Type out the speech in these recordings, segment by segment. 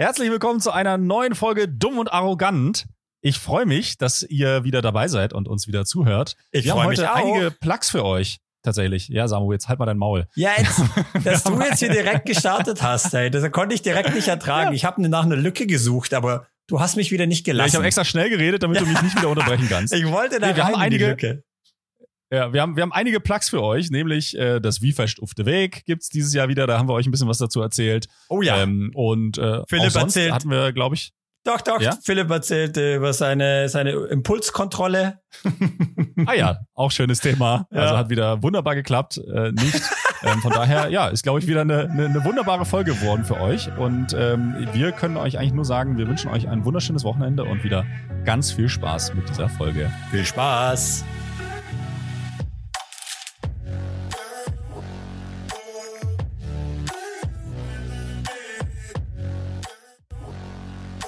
Herzlich willkommen zu einer neuen Folge Dumm und Arrogant. Ich freue mich, dass ihr wieder dabei seid und uns wieder zuhört. Ich Wir haben freue mich heute auch. einige Plugs für euch. Tatsächlich. Ja, Samu, jetzt halt mal dein Maul. Ja, jetzt, dass du jetzt hier direkt gestartet hast, ey, das konnte ich direkt nicht ertragen. Ich habe nach einer Lücke gesucht, aber du hast mich wieder nicht Ja, gelassen. ich habe extra schnell geredet, damit du mich nicht wieder unterbrechen kannst. ich wollte da Nee, wir rein haben in die einige- Lücke. Ja, wir haben, wir haben einige Plugs für euch, nämlich äh, das Wie fest auf der Weg gibt's dieses Jahr wieder. Da haben wir euch ein bisschen was dazu erzählt. Oh ja, Ähm, und äh, Philipp erzählt- hatten wir, glaube ich, doch, doch. ja? Philipp erzählte über seine, seine Impulskontrolle. Ah ja, auch schönes Thema. Ja. Also hat wieder wunderbar geklappt. Äh, nicht. ähm, von daher, ja, ist, glaube ich, wieder eine, eine, eine wunderbare Folge geworden für euch. Und ähm, wir können euch eigentlich nur sagen, wir wünschen euch ein wunderschönes Wochenende und wieder ganz viel Spaß mit dieser Folge. Viel Spaß.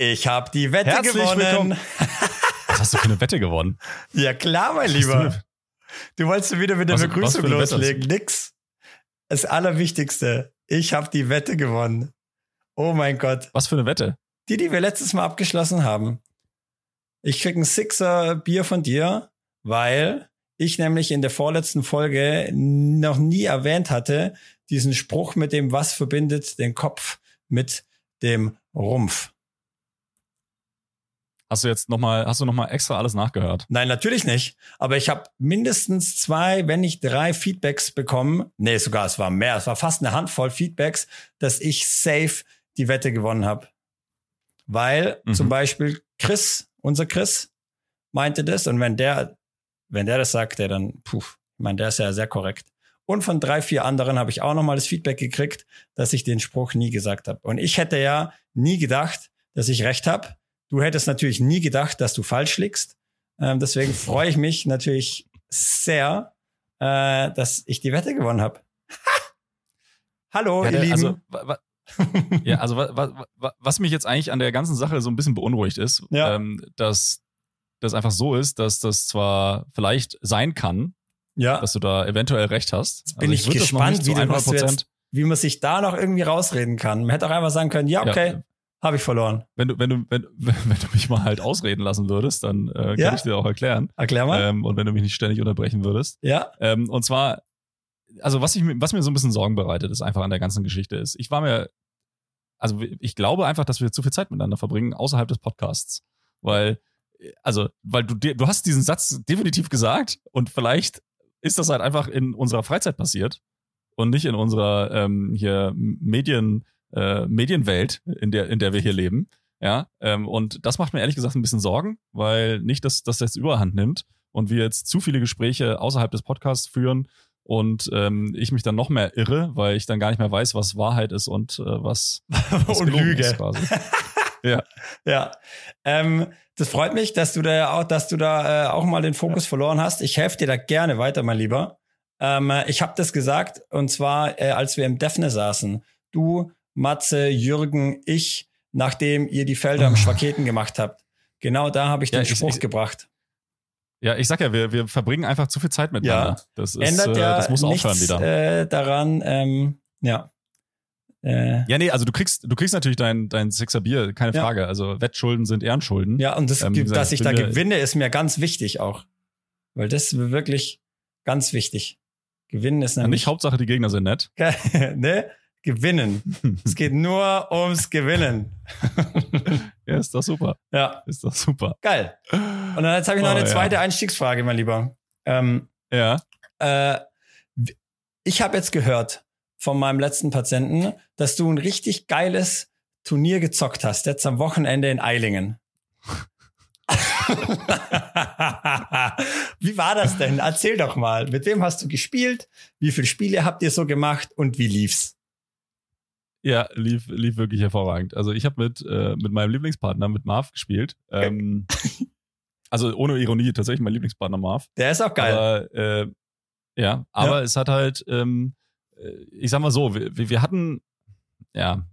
Ich habe die Wette Herzlich gewonnen. willkommen. Was hast du für eine Wette gewonnen? Ja klar, mein Lieber. du- Du wolltest wieder mit der Was- was Begrüßung Wette loslegen. Nix. Das Allerwichtigste. Ich habe die Wette gewonnen. Oh mein Gott. Was für eine Wette? Die, die wir letztes Mal abgeschlossen haben. Ich krieg ein Sixer Bier von dir, weil ich nämlich in der vorletzten Folge noch nie erwähnt hatte, diesen Spruch mit dem, was verbindet den Kopf mit dem Rumpf. Hast du jetzt nochmal, hast du noch mal extra alles nachgehört? Nein, natürlich nicht. Aber ich habe mindestens zwei, wenn nicht drei Feedbacks bekommen. Nee, sogar es war mehr. Es war fast eine Handvoll Feedbacks, dass ich safe die Wette gewonnen habe. Weil Mhm. zum Beispiel Chris, unser Chris, meinte das. Und wenn der, wenn der das sagt, der dann, puh, ich meine, der ist ja sehr korrekt. Und von drei, vier anderen habe ich auch nochmal das Feedback gekriegt, dass ich den Spruch nie gesagt habe. Und ich hätte ja nie gedacht, dass ich recht habe. Du hättest natürlich nie gedacht, dass du falsch liegst. Ähm, deswegen freue ich mich natürlich sehr, äh, dass ich die Wette gewonnen habe. Hallo, Ja, ihr Lieben. also, ja, also wa, wa, wa, was mich jetzt eigentlich an der ganzen Sache so ein bisschen beunruhigt ist, Ja. ähm, dass das einfach so ist, dass das zwar vielleicht sein kann, ja, dass du da eventuell recht hast. Also bin ich würd das noch gespannt, wie du- was du 100%. jetzt- wie man sich da noch irgendwie rausreden kann. Man hätte auch einfach sagen können, ja, okay, Ja, habe ich verloren. wenn du, wenn du, wenn, wenn du mich mal halt ausreden lassen würdest, dann äh, kann Ja. ich dir auch erklären. Erklär mal. Ähm, und wenn du mich nicht ständig unterbrechen würdest. ja, Ähm, und zwar, also was, ich, mir- was mir so ein bisschen Sorgen bereitet, ist einfach an der ganzen Geschichte ist, ich war mir, also ich glaube einfach, dass wir zu viel Zeit miteinander verbringen außerhalb des Podcasts. Weil, also, weil du, du hast diesen Satz definitiv gesagt und vielleicht ist das halt einfach in unserer Freizeit passiert und nicht in unserer ähm, hier Medien, äh, Medienwelt, in der, in der wir hier leben. Ja, ähm, und das macht mir ehrlich gesagt ein bisschen Sorgen, weil nicht, dass das jetzt überhand nimmt und wir jetzt zu viele Gespräche außerhalb des Podcasts führen und ähm, ich mich dann noch mehr irre, weil ich dann gar nicht mehr weiß, was Wahrheit ist und äh, was, was und Lüge. ist quasi. Ja, ähm, das freut mich, dass du da auch, dass du da äh, auch mal den Fokus verloren hast. Ich helfe dir da gerne weiter, mein Lieber. Ähm, äh, ich habe das gesagt und zwar, äh, als wir im Defne saßen. Du, Matze, Jürgen, ich, nachdem ihr die Felder am Schwaketen gemacht habt. Genau da habe ich Ja, den ich- Spruch ich- gebracht. Ja, ich sag ja, wir, wir verbringen einfach zu viel Zeit miteinander. Ja. Das ist, Ändert äh, ja das muss nichts aufhören wieder. Äh, daran. Ähm, ja. Äh, ja, nee, also du kriegst, du kriegst natürlich dein, dein Sixer Bier, keine Ja. Frage. Also Wettschulden sind Ehrenschulden. Ja, und das, Ähm, gesagt, dass ich da gewinne, ist mir ganz wichtig auch. Weil das ist wirklich ganz wichtig. Gewinnen ist Ja, nämlich nicht Hauptsache, die Gegner sind nett. ne? Gewinnen. Es geht nur ums Gewinnen. Ja, ist doch super. Ja, Ist doch super. geil. Und dann jetzt habe ich noch Oh, eine ja. zweite Einstiegsfrage, mein Lieber. Ähm, Ja. äh, ich habe jetzt gehört von meinem letzten Patienten, dass du ein richtig geiles Turnier gezockt hast, jetzt am Wochenende in Eilingen. war das denn? Erzähl doch mal. Mit wem hast du gespielt? Wie viele Spiele habt ihr so gemacht und wie lief's? Ja, lief, lief wirklich hervorragend. Also ich habe mit, äh, mit meinem Lieblingspartner, mit Marv, gespielt. Ähm, also ohne Ironie, tatsächlich mein Lieblingspartner Marv. Der ist auch geil. Aber, äh, ja, aber ja. es hat halt, ähm, äh, ich sag mal so, wir, wir hatten ja,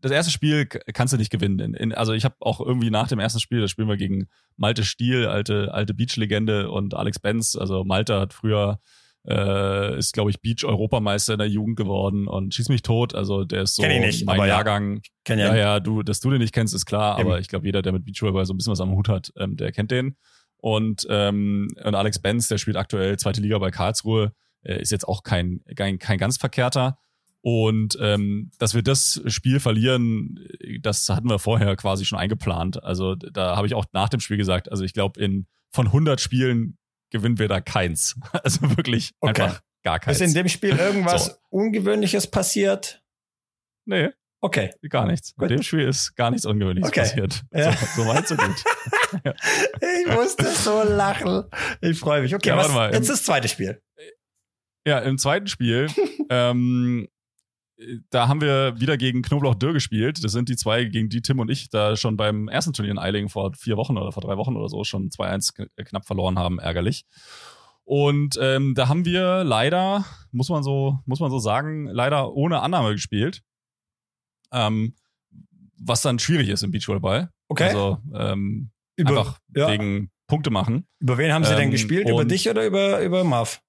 das erste Spiel kannst du nicht gewinnen. In, in, also ich habe auch irgendwie nach dem ersten Spiel, das spielen wir gegen Malte Stiel, alte, alte Beach-Legende und Alex Benz. Also Malte hat früher, äh, ist glaube ich Beach-Europameister in der Jugend geworden und schieß mich tot. Also der ist so Kenn ich nicht, mein aber Jahrgang. Ja, ja, ja, du, dass du den nicht kennst, ist klar, Eben. aber ich glaube, jeder, der mit Beachvolleyball so ein bisschen was am Hut hat, ähm, der kennt den. Und, ähm, und Alex Benz, der spielt aktuell zweite Liga bei Karlsruhe, äh, ist jetzt auch kein, kein, kein ganz verkehrter. Und ähm, dass wir das Spiel verlieren, das hatten wir vorher quasi schon eingeplant. Also da habe ich auch nach dem Spiel gesagt, also ich glaube, in von 100 Spielen gewinnen wir da keins. Also wirklich okay. einfach gar keins. Ist in dem Spiel irgendwas so. Ungewöhnliches passiert? Nee. Okay. Gar nichts. Gut. In dem Spiel ist gar nichts Ungewöhnliches okay. passiert. Ja. So, so weit, so gut. Ich musste so lachen. Ich freue mich. Okay, ja, was, mal, jetzt das zweite Spiel. Ja, im zweiten Spiel ähm, da haben wir wieder gegen Knoblauch Dürr gespielt. Das sind die zwei, gegen die Tim und ich da schon beim ersten Turnier in Eilingen vor vier Wochen oder vor drei Wochen oder so schon 2-1 knapp verloren haben, ärgerlich. Und ähm, da haben wir leider, muss man so, muss man so sagen, leider ohne Annahme gespielt. Ähm, was dann schwierig ist im Beachvolleyball. Okay. Also ähm, über, einfach ja. wegen Punkte machen. Über wen haben sie denn ähm, gespielt? Über dich oder über, über Marv?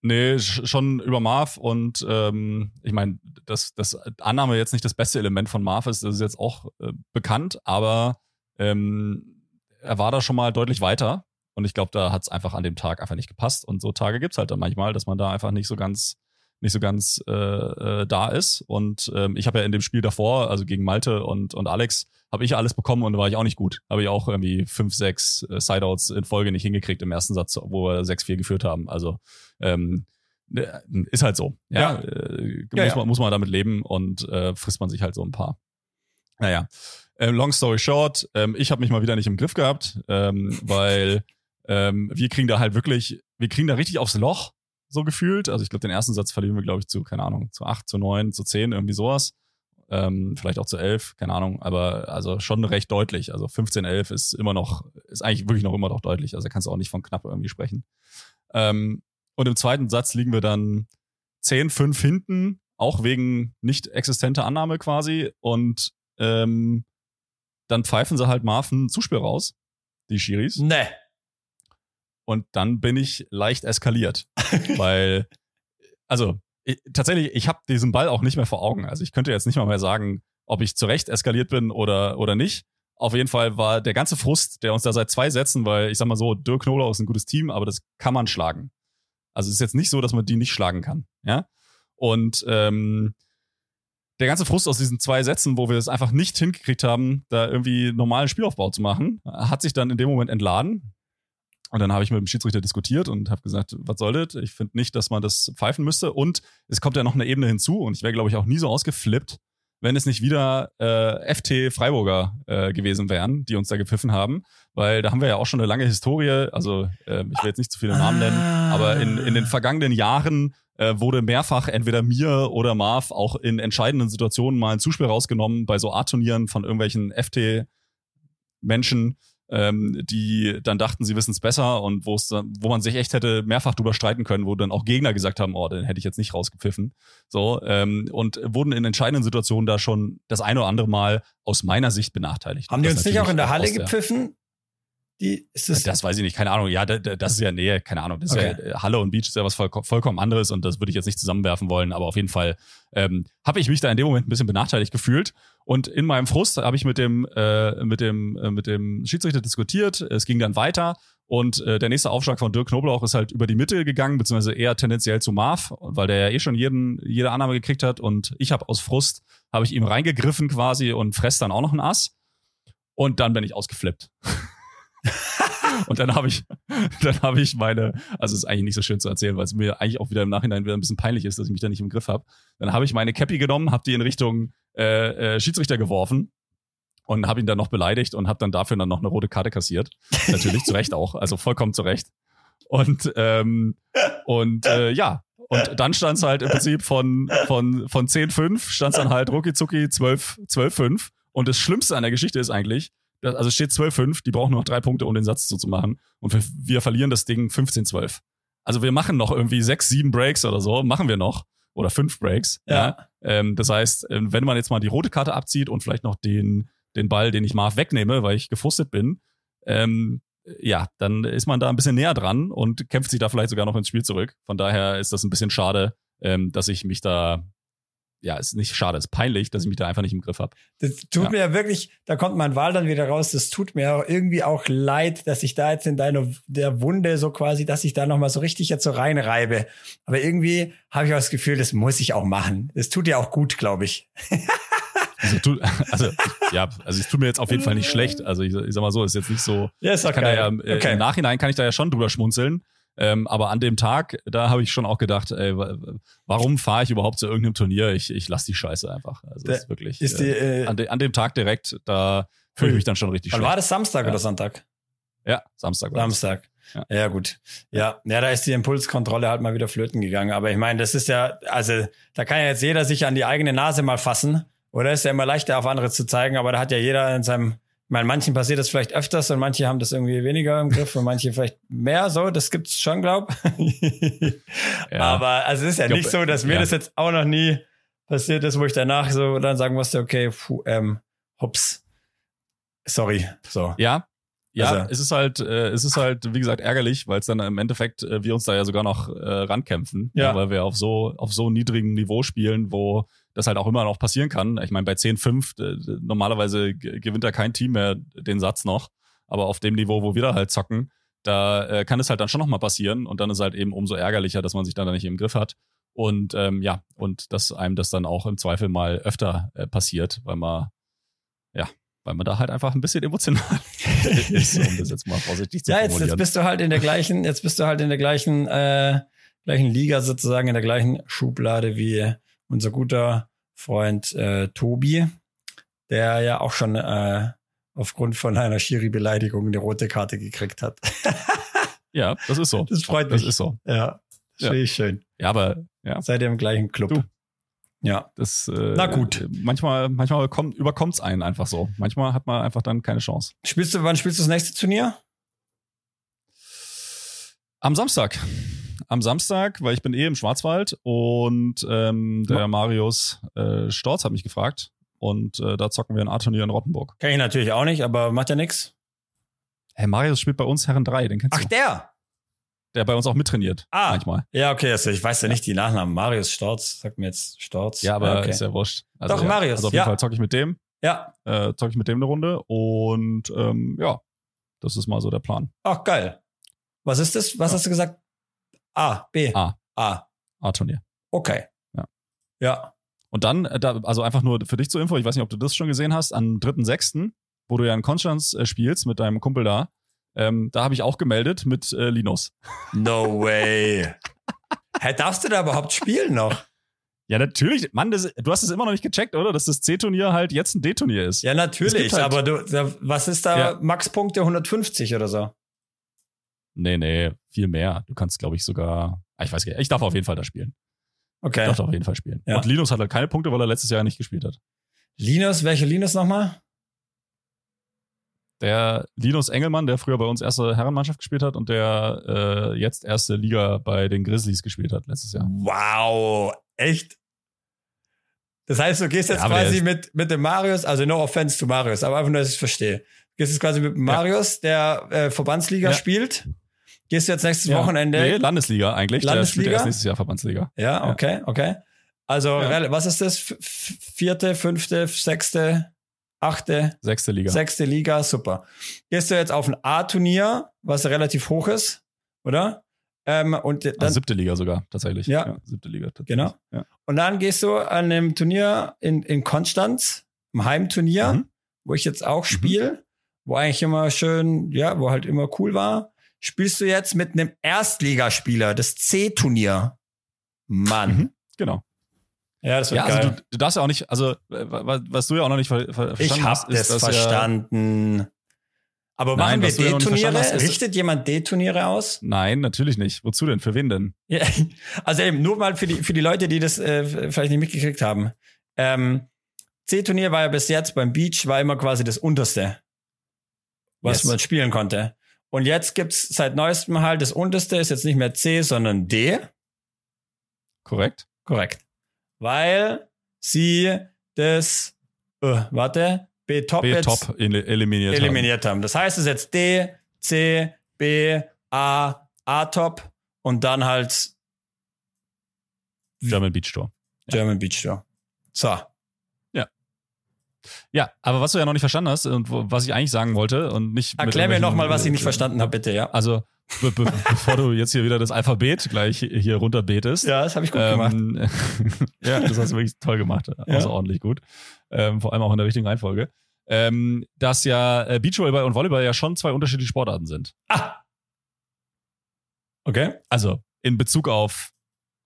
Nee, schon über Marv und ähm, ich meine, dass das Annahme jetzt nicht das beste Element von Marv ist, das ist jetzt auch äh, bekannt, aber ähm, er war da schon mal deutlich weiter und ich glaube, da hat es einfach an dem Tag einfach nicht gepasst und so Tage gibt's halt dann manchmal, dass man da einfach nicht so ganz nicht so ganz äh, äh, da ist und ähm, ich habe ja in dem Spiel davor, also gegen Malte und und Alex, habe ich alles bekommen und da war ich auch nicht gut. Habe ich auch irgendwie fünf, sechs äh, Sideouts in Folge nicht hingekriegt im ersten Satz, wo wir 6-4 geführt haben. Also ähm, äh, ist halt so. Ja, ja. Äh, muss, ja, Man, muss man damit leben und äh, frisst man sich halt so ein paar. Naja, äh, long story short, ähm, ich habe mich mal wieder nicht im Griff gehabt, ähm, weil ähm, wir kriegen da halt wirklich, wir kriegen da richtig aufs Loch, so gefühlt. Also ich glaube, den ersten Satz verlieren wir, glaube ich, zu, keine Ahnung, zu acht, zu neun, zu zehn, irgendwie sowas ähm, vielleicht auch zu 11, keine Ahnung, aber also schon recht deutlich. Also 15, 11 ist immer noch, ist eigentlich wirklich noch immer noch deutlich. Also da kannst du auch nicht von knapp irgendwie sprechen. Ähm, und im zweiten Satz liegen wir dann 10, 5 hinten, auch wegen nicht existenter Annahme quasi. Und ähm, dann pfeifen sie halt Marven Zuspiel raus, die Schiris. Nee. Und dann bin ich leicht eskaliert, weil, also ich, tatsächlich, ich habe diesen Ball auch nicht mehr vor Augen. Also ich könnte jetzt nicht mal mehr sagen, ob ich zurecht eskaliert bin oder, oder nicht. Auf jeden Fall war der ganze Frust, der uns da seit zwei Sätzen, weil ich sag mal so, Dirk Knoblauch ist ein gutes Team, aber das kann man schlagen. Also es ist jetzt nicht so, dass man die nicht schlagen kann. Ja. Und ähm, der ganze Frust aus diesen zwei Sätzen, wo wir es einfach nicht hingekriegt haben, da irgendwie normalen Spielaufbau zu machen, hat sich dann in dem Moment entladen. Und dann habe ich mit dem Schiedsrichter diskutiert und habe gesagt, was soll das? Ich finde nicht, dass man das pfeifen müsste. Und es kommt ja noch eine Ebene hinzu und ich wäre, glaube ich, auch nie so ausgeflippt, wenn es nicht wieder äh, FT Freiburger äh, gewesen wären, die uns da gepfiffen haben. Weil da haben wir ja auch schon eine lange Historie. Also äh, ich will jetzt nicht zu viele Namen nennen, aber in, in den vergangenen Jahren äh, wurde mehrfach entweder mir oder Marv auch in entscheidenden Situationen mal ein Zuspiel rausgenommen bei so Art-Turnieren von irgendwelchen FT-Menschen ähm, die dann dachten, sie wissen es besser und wo es wo man sich echt hätte mehrfach drüber streiten können, wo dann auch Gegner gesagt haben, oh, den hätte ich jetzt nicht rausgepfiffen. So, ähm, und wurden in entscheidenden Situationen da schon das eine oder andere Mal aus meiner Sicht benachteiligt. Haben die uns nicht auch in der Halle gepfiffen? Die, ist das, das weiß ich nicht, keine Ahnung. Ja, das ist ja, nee, keine Ahnung. Das okay. ist ja, Halle und Beach ist ja was voll, vollkommen anderes und das würde ich jetzt nicht zusammenwerfen wollen, aber auf jeden Fall ähm, habe ich mich da in dem Moment ein bisschen benachteiligt gefühlt. Und in meinem Frust habe ich mit dem, äh, mit, dem, äh, mit dem Schiedsrichter diskutiert. Es ging dann weiter und äh, der nächste Aufschlag von Dirk Knoblauch ist halt über die Mitte gegangen, beziehungsweise eher tendenziell zu Marv, weil der ja eh schon jeden, jede Annahme gekriegt hat. Und ich habe aus Frust, habe ich ihm reingegriffen quasi und fress dann auch noch ein Ass. Und dann bin ich ausgeflippt. und dann habe ich, dann habe ich meine, also es ist eigentlich nicht so schön zu erzählen, weil es mir eigentlich auch wieder im Nachhinein wieder ein bisschen peinlich ist, dass ich mich da nicht im Griff habe. Dann habe ich meine Cappy genommen, habe die in Richtung äh, äh, Schiedsrichter geworfen und habe ihn dann noch beleidigt und habe dann dafür dann noch eine rote Karte kassiert. Natürlich zu Recht auch, also vollkommen zu Recht. Und, ähm, und äh, ja, und dann stand es halt im Prinzip von, von, von 10-5, stand es dann halt rucki 12-5. Und das Schlimmste an der Geschichte ist eigentlich, also steht 12-5, die brauchen nur noch drei Punkte, um den Satz zuzumachen. Und wir, wir verlieren das Ding 15-12. Also wir machen noch irgendwie sechs, sieben Breaks oder so, machen wir noch. Oder fünf Breaks. Ja. ja. Ähm, das heißt, ähm, wenn man jetzt mal die rote Karte abzieht und vielleicht noch den, den Ball, den ich Marv wegnehme, weil ich gefrustet bin, ähm, ja, dann ist man da ein bisschen näher dran und kämpft sich da vielleicht sogar noch ins Spiel zurück. Von daher ist das ein bisschen schade, ähm, dass ich mich da, ja, ist nicht schade, ist peinlich, dass ich mich da einfach nicht im Griff habe. Das tut Ja. mir ja wirklich, da kommt mein Wahl dann wieder raus. Das tut mir auch irgendwie auch leid, dass ich da jetzt in deine der Wunde so quasi, dass ich da nochmal so richtig jetzt so reinreibe. Aber irgendwie habe ich auch das Gefühl, das muss ich auch machen. Das tut ja auch gut, glaube ich. Also, tu, also ja, also es tut mir jetzt auf jeden Fall nicht schlecht. Also ich, ich sag mal so, ist jetzt nicht so. Ja, ist doch kann da ja, geil. äh, okay. Im Nachhinein kann ich da ja schon drüber schmunzeln. Ähm, aber an dem Tag, da habe ich schon auch gedacht, ey, wa- warum fahre ich überhaupt zu irgendeinem Turnier? Ich, ich lass die Scheiße einfach. Also Da das ist wirklich. ist die, äh, äh, an, de, an dem Tag direkt, da fühle ich mich dann schon richtig schlecht. war das Samstag Ja. oder Sonntag? Ja, Samstag. war das. Samstag. Ja. Ja. gut. Ja, ja, da ist die Impulskontrolle halt mal wieder flöten gegangen. Aber ich meine, das ist ja, also da kann ja jetzt jeder sich an die eigene Nase mal fassen. Oder ist ja immer leichter auf andere zu zeigen, aber da hat ja jeder in seinem, meine, manchen passiert das vielleicht öfters und manche haben das irgendwie weniger im Griff und manche vielleicht mehr so. Das gibt's schon, glaub. Ja. Aber also es ist ja glaub, nicht so, dass mir ja. das jetzt auch noch nie passiert ist, wo ich danach so dann sagen musste, okay, puh, ähm, hups. Sorry. So. Ja. Ja, Also- es ist halt, äh, es ist halt, wie gesagt, ärgerlich, weil es dann im Endeffekt äh, wir uns da ja sogar noch äh, rankämpfen, Ja. weil wir auf so auf so niedrigem Niveau spielen, wo das halt auch immer noch passieren kann. Ich meine, bei 10-5 äh, normalerweise gewinnt da kein Team mehr den Satz noch, aber auf dem Niveau, wo wir da halt zocken, da äh, kann es halt dann schon noch mal passieren und dann ist halt eben umso ärgerlicher, dass man sich dann da nicht im Griff hat und ähm, ja und dass einem das dann auch im Zweifel mal öfter äh, passiert, weil man ja weil man da halt einfach ein bisschen emotional ist, um das jetzt mal vorsichtig zu Ja, jetzt, formulieren. jetzt bist du halt in der gleichen, jetzt bist du halt in der gleichen, äh, gleichen Liga sozusagen, in der gleichen Schublade wie unser guter Freund äh, Tobi, der ja auch schon äh, aufgrund von einer Schiri-Beleidigung eine rote Karte gekriegt hat. ja, das ist so. Das freut Das mich. ist so. Ja, das Ja. finde ich schön. Ja, aber ja, Seid ihr im gleichen Club? Du. Ja. das äh, Na gut. Manchmal, manchmal kommt, überkommt's einen einfach so. Manchmal hat man einfach dann keine Chance. Spielst du, wann spielst du das nächste Turnier? Am Samstag. Am Samstag, weil ich bin eh im Schwarzwald und ähm, der Marius äh, Storz hat mich gefragt und äh, da zocken wir ein A-Turnier in Rottenburg. Kann ich natürlich auch nicht, aber macht ja nix. Hey, Marius spielt bei uns Herren 3, den kennst Ach, du. der! Der bei uns auch mittrainiert. Ah. Manchmal. Ja, okay, also ich weiß ja nicht die Nachnamen. Marius Storz, sagt mir jetzt Storz. Ja, aber okay. ist ja wurscht. Also, Doch, ja, Marius, Also auf ja. jeden Fall zocke ich mit dem. ja, Äh, zocke ich mit dem eine Runde und ähm, ja, das ist mal so der Plan. ach geil. Was ist das? Was Ja. hast du gesagt? A, B. A. A. A-Turnier. Okay. Ja. Ja. Und dann, äh, also einfach nur für dich zur Info, ich weiß nicht, ob du das schon gesehen hast, am 3.6., wo du ja in Konstanz äh, spielst mit deinem Kumpel da, ähm, da habe ich auch gemeldet mit äh, Linus. No way. Hä, darfst du da überhaupt spielen noch? Ja, natürlich. Mann, das, du hast es immer noch nicht gecheckt, oder? Dass das C-Turnier halt jetzt ein D-Turnier ist. Ja, natürlich, halt- aber du, was ist da Ja. Maxpunkte 150 oder so? Nee, nee, viel mehr. Du kannst, glaube ich, sogar. Ah, Ich weiß gar nicht. Ich darf auf jeden Fall da spielen. Ich Okay. darf da auf jeden Fall spielen. Ja. Und Linus hat halt keine Punkte, weil er letztes Jahr nicht gespielt hat. Linus, welche Linus nochmal? Der Linus Engelmann, der früher bei uns erste Herrenmannschaft gespielt hat und der äh, jetzt erste Liga bei den Grizzlies gespielt hat letztes Jahr. Wow, echt? Das heißt, du gehst jetzt Ja, quasi mit, mit dem Marius, also no offense zu Marius, aber einfach nur, dass ich es verstehe. Du gehst jetzt quasi mit Marius, der äh, Verbandsliga Ja. spielt. Gehst du jetzt nächstes Ja. Wochenende? Nee, Landesliga eigentlich. Der Landesliga? spielt erst nächstes Jahr Verbandsliga. Ja, okay, okay. Also, Ja. was ist das? Vierte, fünfte, sechste, achte, Sechste Liga. sechste Liga, super. Gehst du jetzt auf ein A-Turnier, was relativ hoch ist, oder? Ähm, und dann, also siebte Liga sogar, tatsächlich. Ja. siebte Liga. Tatsächlich. Genau. Ja. Und dann gehst du an einem Turnier in, in Konstanz, im Heimturnier, Mhm. wo ich jetzt auch spiele, wo eigentlich immer schön, ja, wo halt immer cool war. Spielst du jetzt mit einem Erstligaspieler, das C-Turnier. Mann. Mhm. Genau. Ja, das wird Ja, geil. also du, du darfst ja auch nicht, also was, was du ja auch noch nicht ver, ver, ich verstanden hab hast, ist, das verstanden. Aber Nein, machen wir ja nicht verstanden D-Turniere? Richtet jemand D-Turniere aus? Nein, natürlich nicht. Wozu denn? Für wen denn? Ja, also eben, nur mal für die, für die Leute, die das äh, vielleicht nicht mitgekriegt haben. Ähm, C-Turnier war ja bis jetzt beim Beach, war immer quasi das unterste, was Yes. man spielen konnte. Und jetzt gibt's seit neuestem halt, das unterste ist jetzt nicht mehr C, sondern D. Korrekt? Korrekt. Weil sie das, äh, warte, B-Top jetzt B-Top ele- eliminiert. haben. eliminiert haben. Das heißt, es ist jetzt D, C, B, A, A-Top und dann halt German Beach Tour. German Beach Tour. So. Ja, aber was du ja noch nicht verstanden hast und wo, was ich eigentlich sagen wollte und nicht. Erklär mir nochmal, was ich nicht verstanden habe, bitte, ja. Also, be be bevor du jetzt hier wieder das Alphabet gleich hier runterbetest. Ja, das habe ich gut gemacht. Ähm, ja, das hast du wirklich toll gemacht. Außerordentlich gut. Ähm, vor allem auch in der richtigen Reihenfolge. Ähm, dass ja äh, Beachvolleyball und Volleyball ja schon zwei unterschiedliche Sportarten sind. Ah. Okay. Also in Bezug auf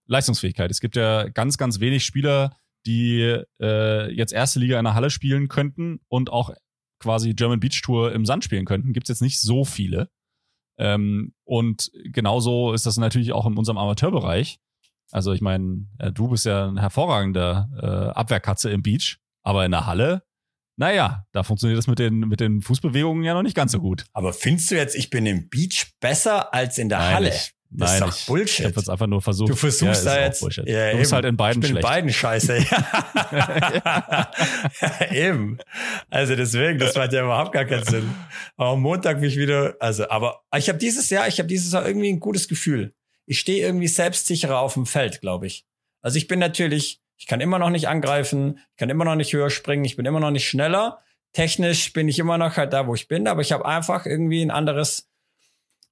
Leistungsfähigkeit. Es gibt ja ganz, ganz wenig Spieler, die äh, jetzt erste Liga in der Halle spielen könnten und auch quasi German Beach Tour im Sand spielen könnten. Gibt es jetzt nicht so viele. Ähm, und genauso ist das natürlich auch in unserem Amateurbereich. Also ich meine, äh, du bist ja ein hervorragender äh, Abwehrkatze im Beach, aber in der Halle, naja, da funktioniert das mit den, mit den Fußbewegungen ja noch nicht ganz so gut. Aber findest du jetzt, ich bin im Beach besser als in der Nein, Halle? ich, Das ist nein, doch ich, Bullshit. Ich habe jetzt einfach nur versucht. Du versuchst ja, da jetzt. Ja, du bist eben. halt in beiden ich bin in schlecht. beiden scheiße. ja, eben. Also deswegen, das macht ja überhaupt gar keinen Sinn. Aber am Montag mich wieder, also, aber ich habe dieses Jahr, ich habe dieses Jahr irgendwie ein gutes Gefühl. Ich stehe irgendwie selbstsicherer auf dem Feld, glaube ich. Also ich bin natürlich, ich kann immer noch nicht angreifen, ich kann immer noch nicht höher springen, ich bin immer noch nicht schneller. Technisch bin ich immer noch halt da, wo ich bin, aber ich habe einfach irgendwie ein anderes,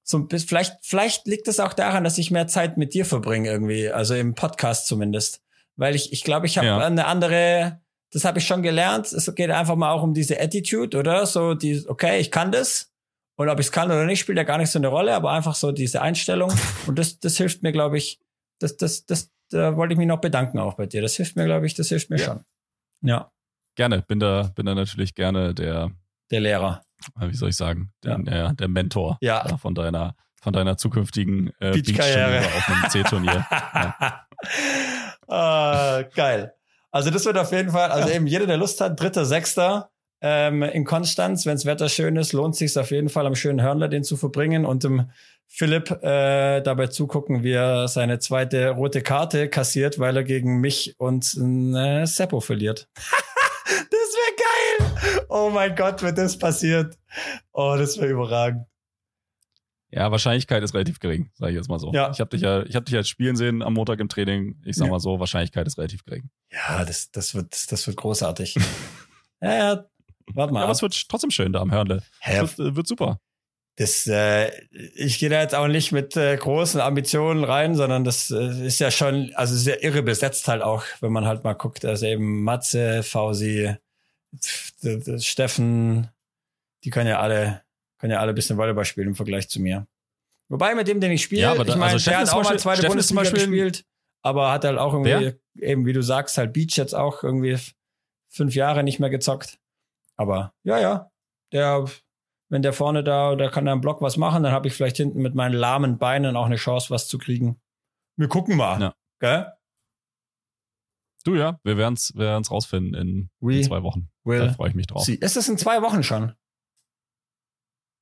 so ein bisschen, vielleicht, vielleicht liegt es auch daran, dass ich mehr Zeit mit dir verbringe irgendwie, also im Podcast zumindest. Weil ich, ich glaube, ich habe Ja. eine andere, das habe ich schon gelernt. Es geht einfach mal auch um diese Attitude, oder? So die, okay, ich kann das. Und ob ich es kann oder nicht, spielt ja gar nicht so eine Rolle, aber einfach so diese Einstellung. Und das, das hilft mir, glaube ich, das, das, das, da wollte ich mich noch bedanken auch bei dir. Das hilft mir, glaube ich, das hilft mir Ja. schon. Ja, Gerne, bin da, bin da natürlich gerne der, der Lehrer. Äh, wie soll ich sagen, der, der, der Mentor Ja. äh, von deiner, von deiner zukünftigen äh, Beach-Karriere. Auf einem C-Turnier. ah, geil. Also das wird auf jeden Fall, also eben jeder, der Lust hat, dritter, sechster ähm, in Konstanz, wenns Wetter schön ist, lohnt sich auf jeden Fall am schönen Hörnler den zu verbringen und dem Philipp äh, dabei zugucken, wie er seine zweite rote Karte kassiert, weil er gegen mich und äh, Seppo verliert. Oh mein Gott, wenn das passiert. Oh, das wäre überragend. Ja, Wahrscheinlichkeit ist relativ gering, sage ich jetzt mal so. Ja. Ich habe dich ja, ich habe dich jetzt spielen sehen am Montag im Training. Ich sag Ja. mal so, Wahrscheinlichkeit ist relativ gering. Ja, das, das wird, das wird großartig. ja, ja. Warte mal. Ja, aber ab. es wird trotzdem schön da am Hörnle. Hä, Wird, wird super. Das, äh, ich gehe da jetzt auch nicht mit äh, großen Ambitionen rein, sondern das äh, ist ja schon, also sehr irre besetzt halt auch, wenn man halt mal guckt. Also eben Matze, Fausi, Steffen, die können ja alle, können ja alle ein bisschen Volleyball spielen im Vergleich zu mir. Wobei mit dem, den ich spiele, Ja, aber da- ich meine, also der hat auch mal Beispiel- zweite Steffen Bundesliga Beispiel- gespielt, aber hat halt auch irgendwie, eben wie du sagst, halt Beach jetzt auch irgendwie fünf Jahre nicht mehr gezockt. Aber ja, ja, der, wenn der vorne da, da kann er im Block was machen, dann habe ich vielleicht hinten mit meinen lahmen Beinen auch eine Chance, was zu kriegen. Wir gucken mal. Ja. Gell? Du ja, wir werden es wir werden's rausfinden in, in zwei Wochen. Da freue ich mich drauf. see. Ist das in zwei Wochen schon?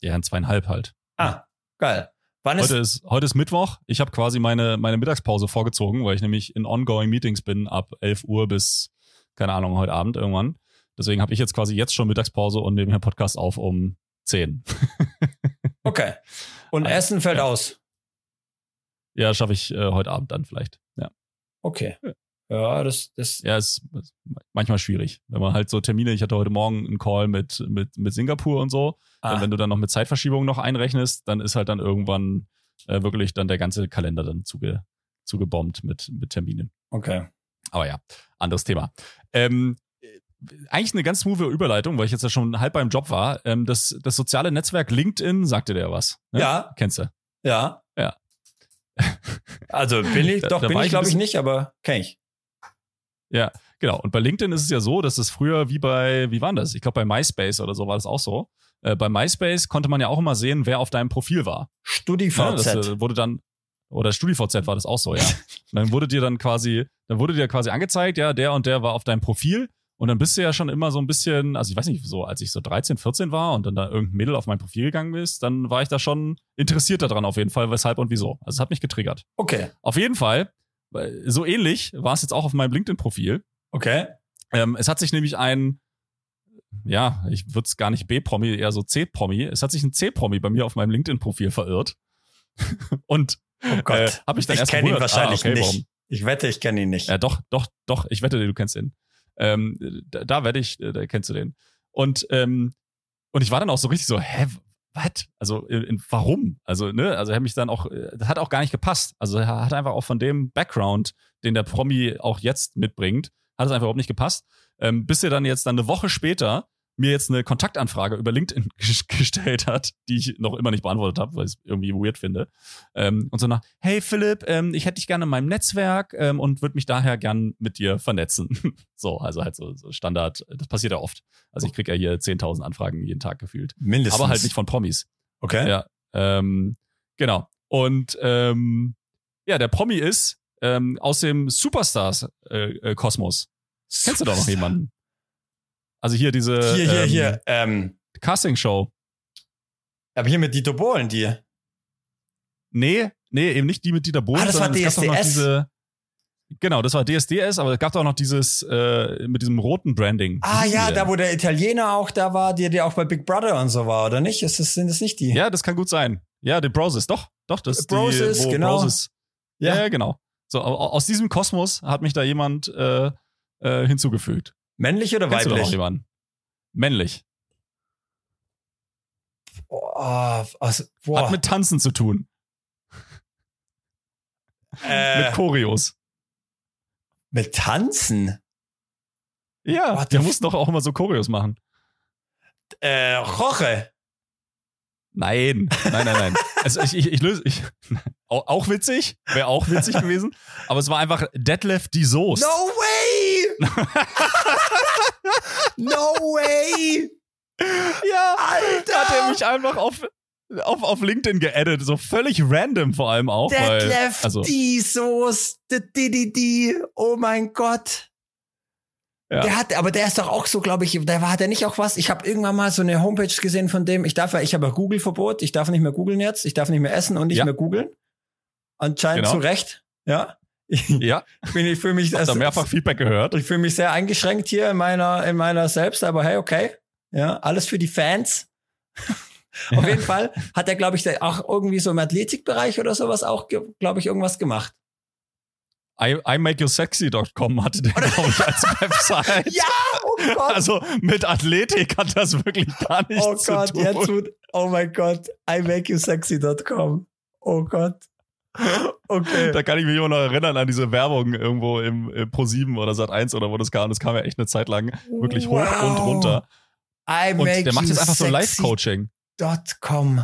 Ja, in zweieinhalb halt. Ah, geil. Wann ist, Heute ist, heute ist Mittwoch. Ich habe quasi meine, meine Mittagspause vorgezogen, weil ich nämlich in ongoing Meetings bin ab 11 Uhr bis, keine Ahnung, heute Abend irgendwann. Deswegen habe ich jetzt quasi jetzt schon Mittagspause und nehme hier Podcast auf um 10. okay. Und Also, Essen fällt ja. aus. Ja, schaffe ich äh, heute Abend dann vielleicht. Ja, Okay. Ja, das, das, ja ist, manchmal schwierig. Wenn man halt so Termine, ich hatte heute Morgen einen Call mit, mit, mit Singapur und so. ah, Und wenn du dann noch mit Zeitverschiebung noch einrechnest, dann ist halt dann irgendwann äh, wirklich dann der ganze Kalender dann zuge, zugebombt mit, mit Terminen. okay. Aber ja, anderes Thema. Ähm, äh, eigentlich eine ganz smooth Überleitung, weil ich jetzt ja schon halb beim Job war. Ähm, das, das soziale Netzwerk LinkedIn sagte dir was. Ne? Ja, Kennst du? ja. Ja. Also bin ich, Da- doch, da bin war ich glaube ich nicht, aber kenn ich. Ja, genau. Und bei LinkedIn ist es ja so, dass es früher wie bei, wie war denn das? Ich glaube bei MySpace oder so war das auch so. äh, bei MySpace konnte man ja auch immer sehen, wer auf deinem Profil war. StudiVZ. Ja, das äh, wurde dann, oder StudiVZ war das auch so, ja. Dann wurde dir dann quasi, dann wurde dir quasi angezeigt, ja, der und der war auf deinem Profil. Und dann bist du ja schon immer so ein bisschen, also ich weiß nicht, so als ich so 13, 14 war und dann da irgendein Mädel auf mein Profil gegangen ist, dann war ich da schon interessiert daran auf jeden Fall, weshalb und wieso. Also es hat mich getriggert. okay, Auf jeden Fall, so ähnlich war es jetzt auch auf meinem LinkedIn-Profil. okay. Ähm, es hat sich nämlich ein, ja, ich würde es gar nicht B-Promi, eher so C-Promi. Es hat sich ein C-Promi bei mir auf meinem LinkedIn-Profil verirrt. und Oh Gott. äh, habe ich dann ich erst kenne ihn gewundert, wahrscheinlich ah, okay, nicht. Warum? Ich wette, ich kenne ihn nicht. Ja, doch, doch, doch. Ich wette, du kennst ihn. Ähm, da, da wette ich, äh, da kennst du den. Und ähm, und ich war dann auch so richtig so, hä, was? Also in, in, warum? Also ne, also hat mich dann auch, äh, das hat auch gar nicht gepasst. Also er hat einfach auch von dem Background, den der Promi auch jetzt mitbringt, hat es einfach überhaupt nicht gepasst. Ähm, bis er dann jetzt dann eine Woche später mir jetzt eine Kontaktanfrage über LinkedIn ges- gestellt hat, die ich noch immer nicht beantwortet habe, weil ich es irgendwie weird finde. Ähm, und so nach, hey Philipp, ähm, ich hätte dich gerne in meinem Netzwerk ähm, und würde mich daher gern mit dir vernetzen. so, also halt so, so Standard, das passiert ja oft. Also ich kriege ja hier 10.000 Anfragen jeden Tag gefühlt. Mindestens. Aber halt nicht von Promis. Okay. Ja, ähm, genau. Und ähm, ja, der Promi ist ähm, aus dem Superstars-Kosmos. Kennst du da noch jemanden? Also hier diese Hier, hier, ähm, hier. Ähm, Casting-Show. aber hier mit Dieter Bohlen, die. Nee, nee, eben nicht die mit Dieter Bohlen. Ah, das war DSDS. Diese, genau, das war DSDS, aber es gab doch noch dieses äh, mit diesem roten Branding. Ah ja, die da wo der Italiener auch da war, der, der auch bei Big Brother und so war, oder nicht? Ist das, sind das nicht die? Ja, das kann gut sein. Ja, die Broses, doch, doch, das ist Broses, die, genau. Broses. Ja. ja, genau. So, au- aus diesem Kosmos hat mich da jemand äh, äh, hinzugefügt. Männlich oder Kennst du da noch weiblich? jemanden? Männlich. Oh, also, boah. Hat mit Tanzen zu tun. äh, Mit Choreos. mit Tanzen? Ja, What der muss doch auch immer so Choreos machen. Äh, Roche. Nein, nein, nein, nein. Also ich, ich, ich löse. Ich, auch, witzig, wäre auch witzig gewesen. Aber es war einfach Detlef die Soest. No way! No way! Ja, Alter! da hat er mich einfach auf, auf, auf LinkedIn geaddet. So völlig random vor allem auch. Detlef, also, die Soße, die, die, die, oh mein Gott. Ja. Der hat, aber der ist doch auch so, glaube ich, der war, hat er nicht auch was? Ich habe irgendwann mal so eine Homepage gesehen von dem. Ich darf ja, ich habe ja Google-Verbot. Ich darf nicht mehr googeln jetzt. Ich darf nicht mehr essen und nicht Ja. mehr googeln. Anscheinend Genau. zu Recht. Ja. Ich, ja, bin, ich fühle mich, hab da mehrfach Feedback gehört. ich fühle mich sehr eingeschränkt hier in meiner, in meiner selbst, aber hey, okay. Ja, alles für die Fans. Auf jeden Fall hat er, glaube ich, auch irgendwie so im Athletikbereich oder sowas auch, glaube ich, irgendwas gemacht. I, IMakeYouSexy.com hatte der, glaube ich, als Website. Ja, oh Gott. Also mit Athletik hat das wirklich gar nichts oh zu Gott, tun. jetzt oh mein Gott, imakeyousexy.com. Oh Gott. Okay. Da kann ich mich immer noch erinnern an diese Werbung irgendwo im, im Pro7 oder Sat1 oder wo das kam. Das kam ja echt eine Zeit lang wirklich hoch Wow. und runter. Und der macht jetzt einfach so Live-Coaching. .com.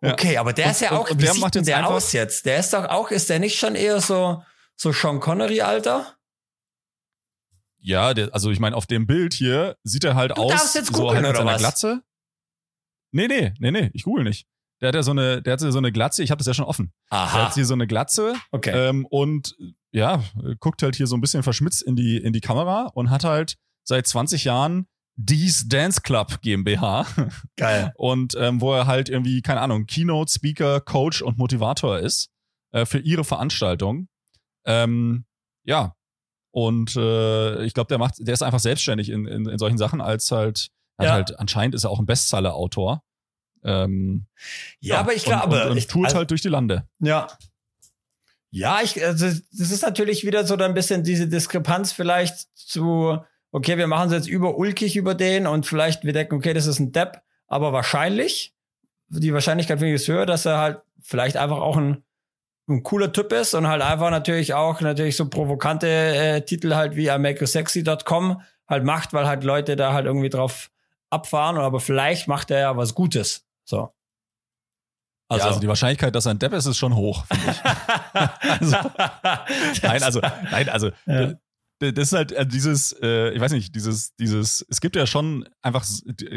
Ja. Okay, aber der Und- ist ja auch, und wie der sieht macht jetzt der aus jetzt? Der ist doch auch, ist der nicht schon eher so, so Sean Connery, Alter? Ja, der, also ich meine, auf dem Bild hier sieht er halt Du aus darfst jetzt so halt mit oder seiner was? Glatze. Nee, nee, nee, nee, ich google nicht. Der hat ja so eine, der hat so eine Glatze, ich habe das ja schon offen. Der Aha. hat hier so eine Glatze Okay. ähm, und ja, guckt halt hier so ein bisschen verschmitzt in die, in die Kamera und hat halt seit 20 Jahren Dees Dance Club GmbH. Geil. und ähm, wo er halt irgendwie, keine Ahnung, Keynote, Speaker, Coach und Motivator ist äh, für ihre Veranstaltung. Ähm, ja. Und äh, ich glaube, der macht, der ist einfach selbstständig in, in, in solchen Sachen, als halt, Ja. halt, anscheinend ist er auch ein Bestseller-Autor. Ähm, Ja, aber ich und- glaube, und, und ich- tourt also- halt durch die Lande. Ja. Ja, ich, also, das ist natürlich wieder so ein bisschen diese Diskrepanz vielleicht zu, okay, wir machen es jetzt über ulkig über den und vielleicht wir denken, okay, das ist ein Depp, aber wahrscheinlich, die Wahrscheinlichkeit finde ich ist höher, dass er halt vielleicht einfach auch ein, ein cooler Typ ist und halt einfach natürlich auch natürlich so provokante äh, Titel halt wie imakeyousexy.com halt macht, weil halt Leute da halt irgendwie drauf abfahren, aber vielleicht macht er ja was Gutes. So. Also, ja, also die Wahrscheinlichkeit, dass er ein Depp ist, ist schon hoch, finde ich. also, nein, also, nein, also, Ja. das ist halt äh, dieses, äh, ich weiß nicht, dieses, dieses, es gibt ja schon einfach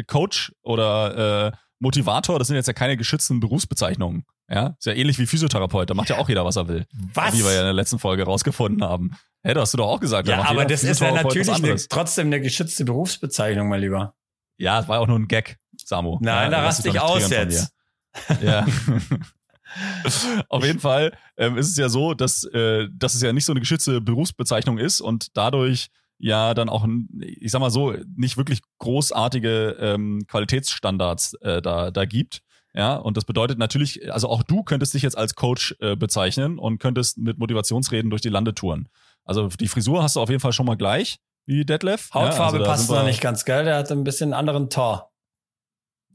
Coach oder äh, Motivator, das sind jetzt ja keine geschützten Berufsbezeichnungen. Ja, ist ja ähnlich wie Physiotherapeut, da macht ja auch jeder, was er will. Was? Wie wir ja in der letzten Folge rausgefunden haben. Hä, du hast du doch auch gesagt. ja, aber das ist ja natürlich eine, trotzdem eine geschützte Berufsbezeichnung, mein Lieber. Ja, es war auch nur ein Gag, Samu. Nein, ja, da lass rast dich ich aus jetzt. Ja. Auf jeden Fall ähm, ist es ja so, dass, äh, dass es ja nicht so eine geschützte Berufsbezeichnung ist und dadurch ja dann auch, ich sag mal so, nicht wirklich großartige ähm, Qualitätsstandards äh, da, da gibt. Ja, und das bedeutet natürlich, also auch du könntest dich jetzt als Coach äh, bezeichnen und könntest mit Motivationsreden durch die Lande touren. Also die Frisur hast du auf jeden Fall schon mal gleich, wie Detlef. Hautfarbe ja, also da passt noch nicht ganz geil, der hat ein bisschen anderen Tor.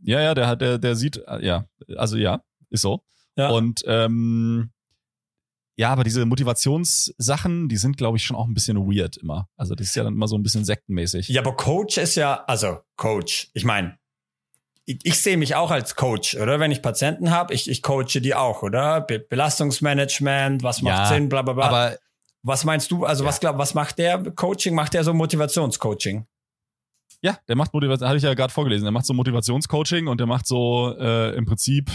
Ja, ja, der hat, der, der sieht, äh, ja, also ja, ist so. Ja. Und ähm, ja, aber diese Motivationssachen, die sind, glaube ich, schon auch ein bisschen weird immer. Also das ist ja dann immer so ein bisschen sektenmäßig. Ja, aber Coach ist ja, also Coach, ich meine, ich, ich sehe mich auch als Coach, oder? Wenn ich Patienten habe, ich, ich coache die auch, oder? Be Belastungsmanagement, was macht Ja, Sinn, bla bla bla. aber was meinst du, also Ja. was glaub, was macht der Coaching? Macht der so Motivationscoaching? Ja, der macht Motivation, hatte ich ja gerade vorgelesen, der macht so Motivationscoaching und der macht so, äh, im Prinzip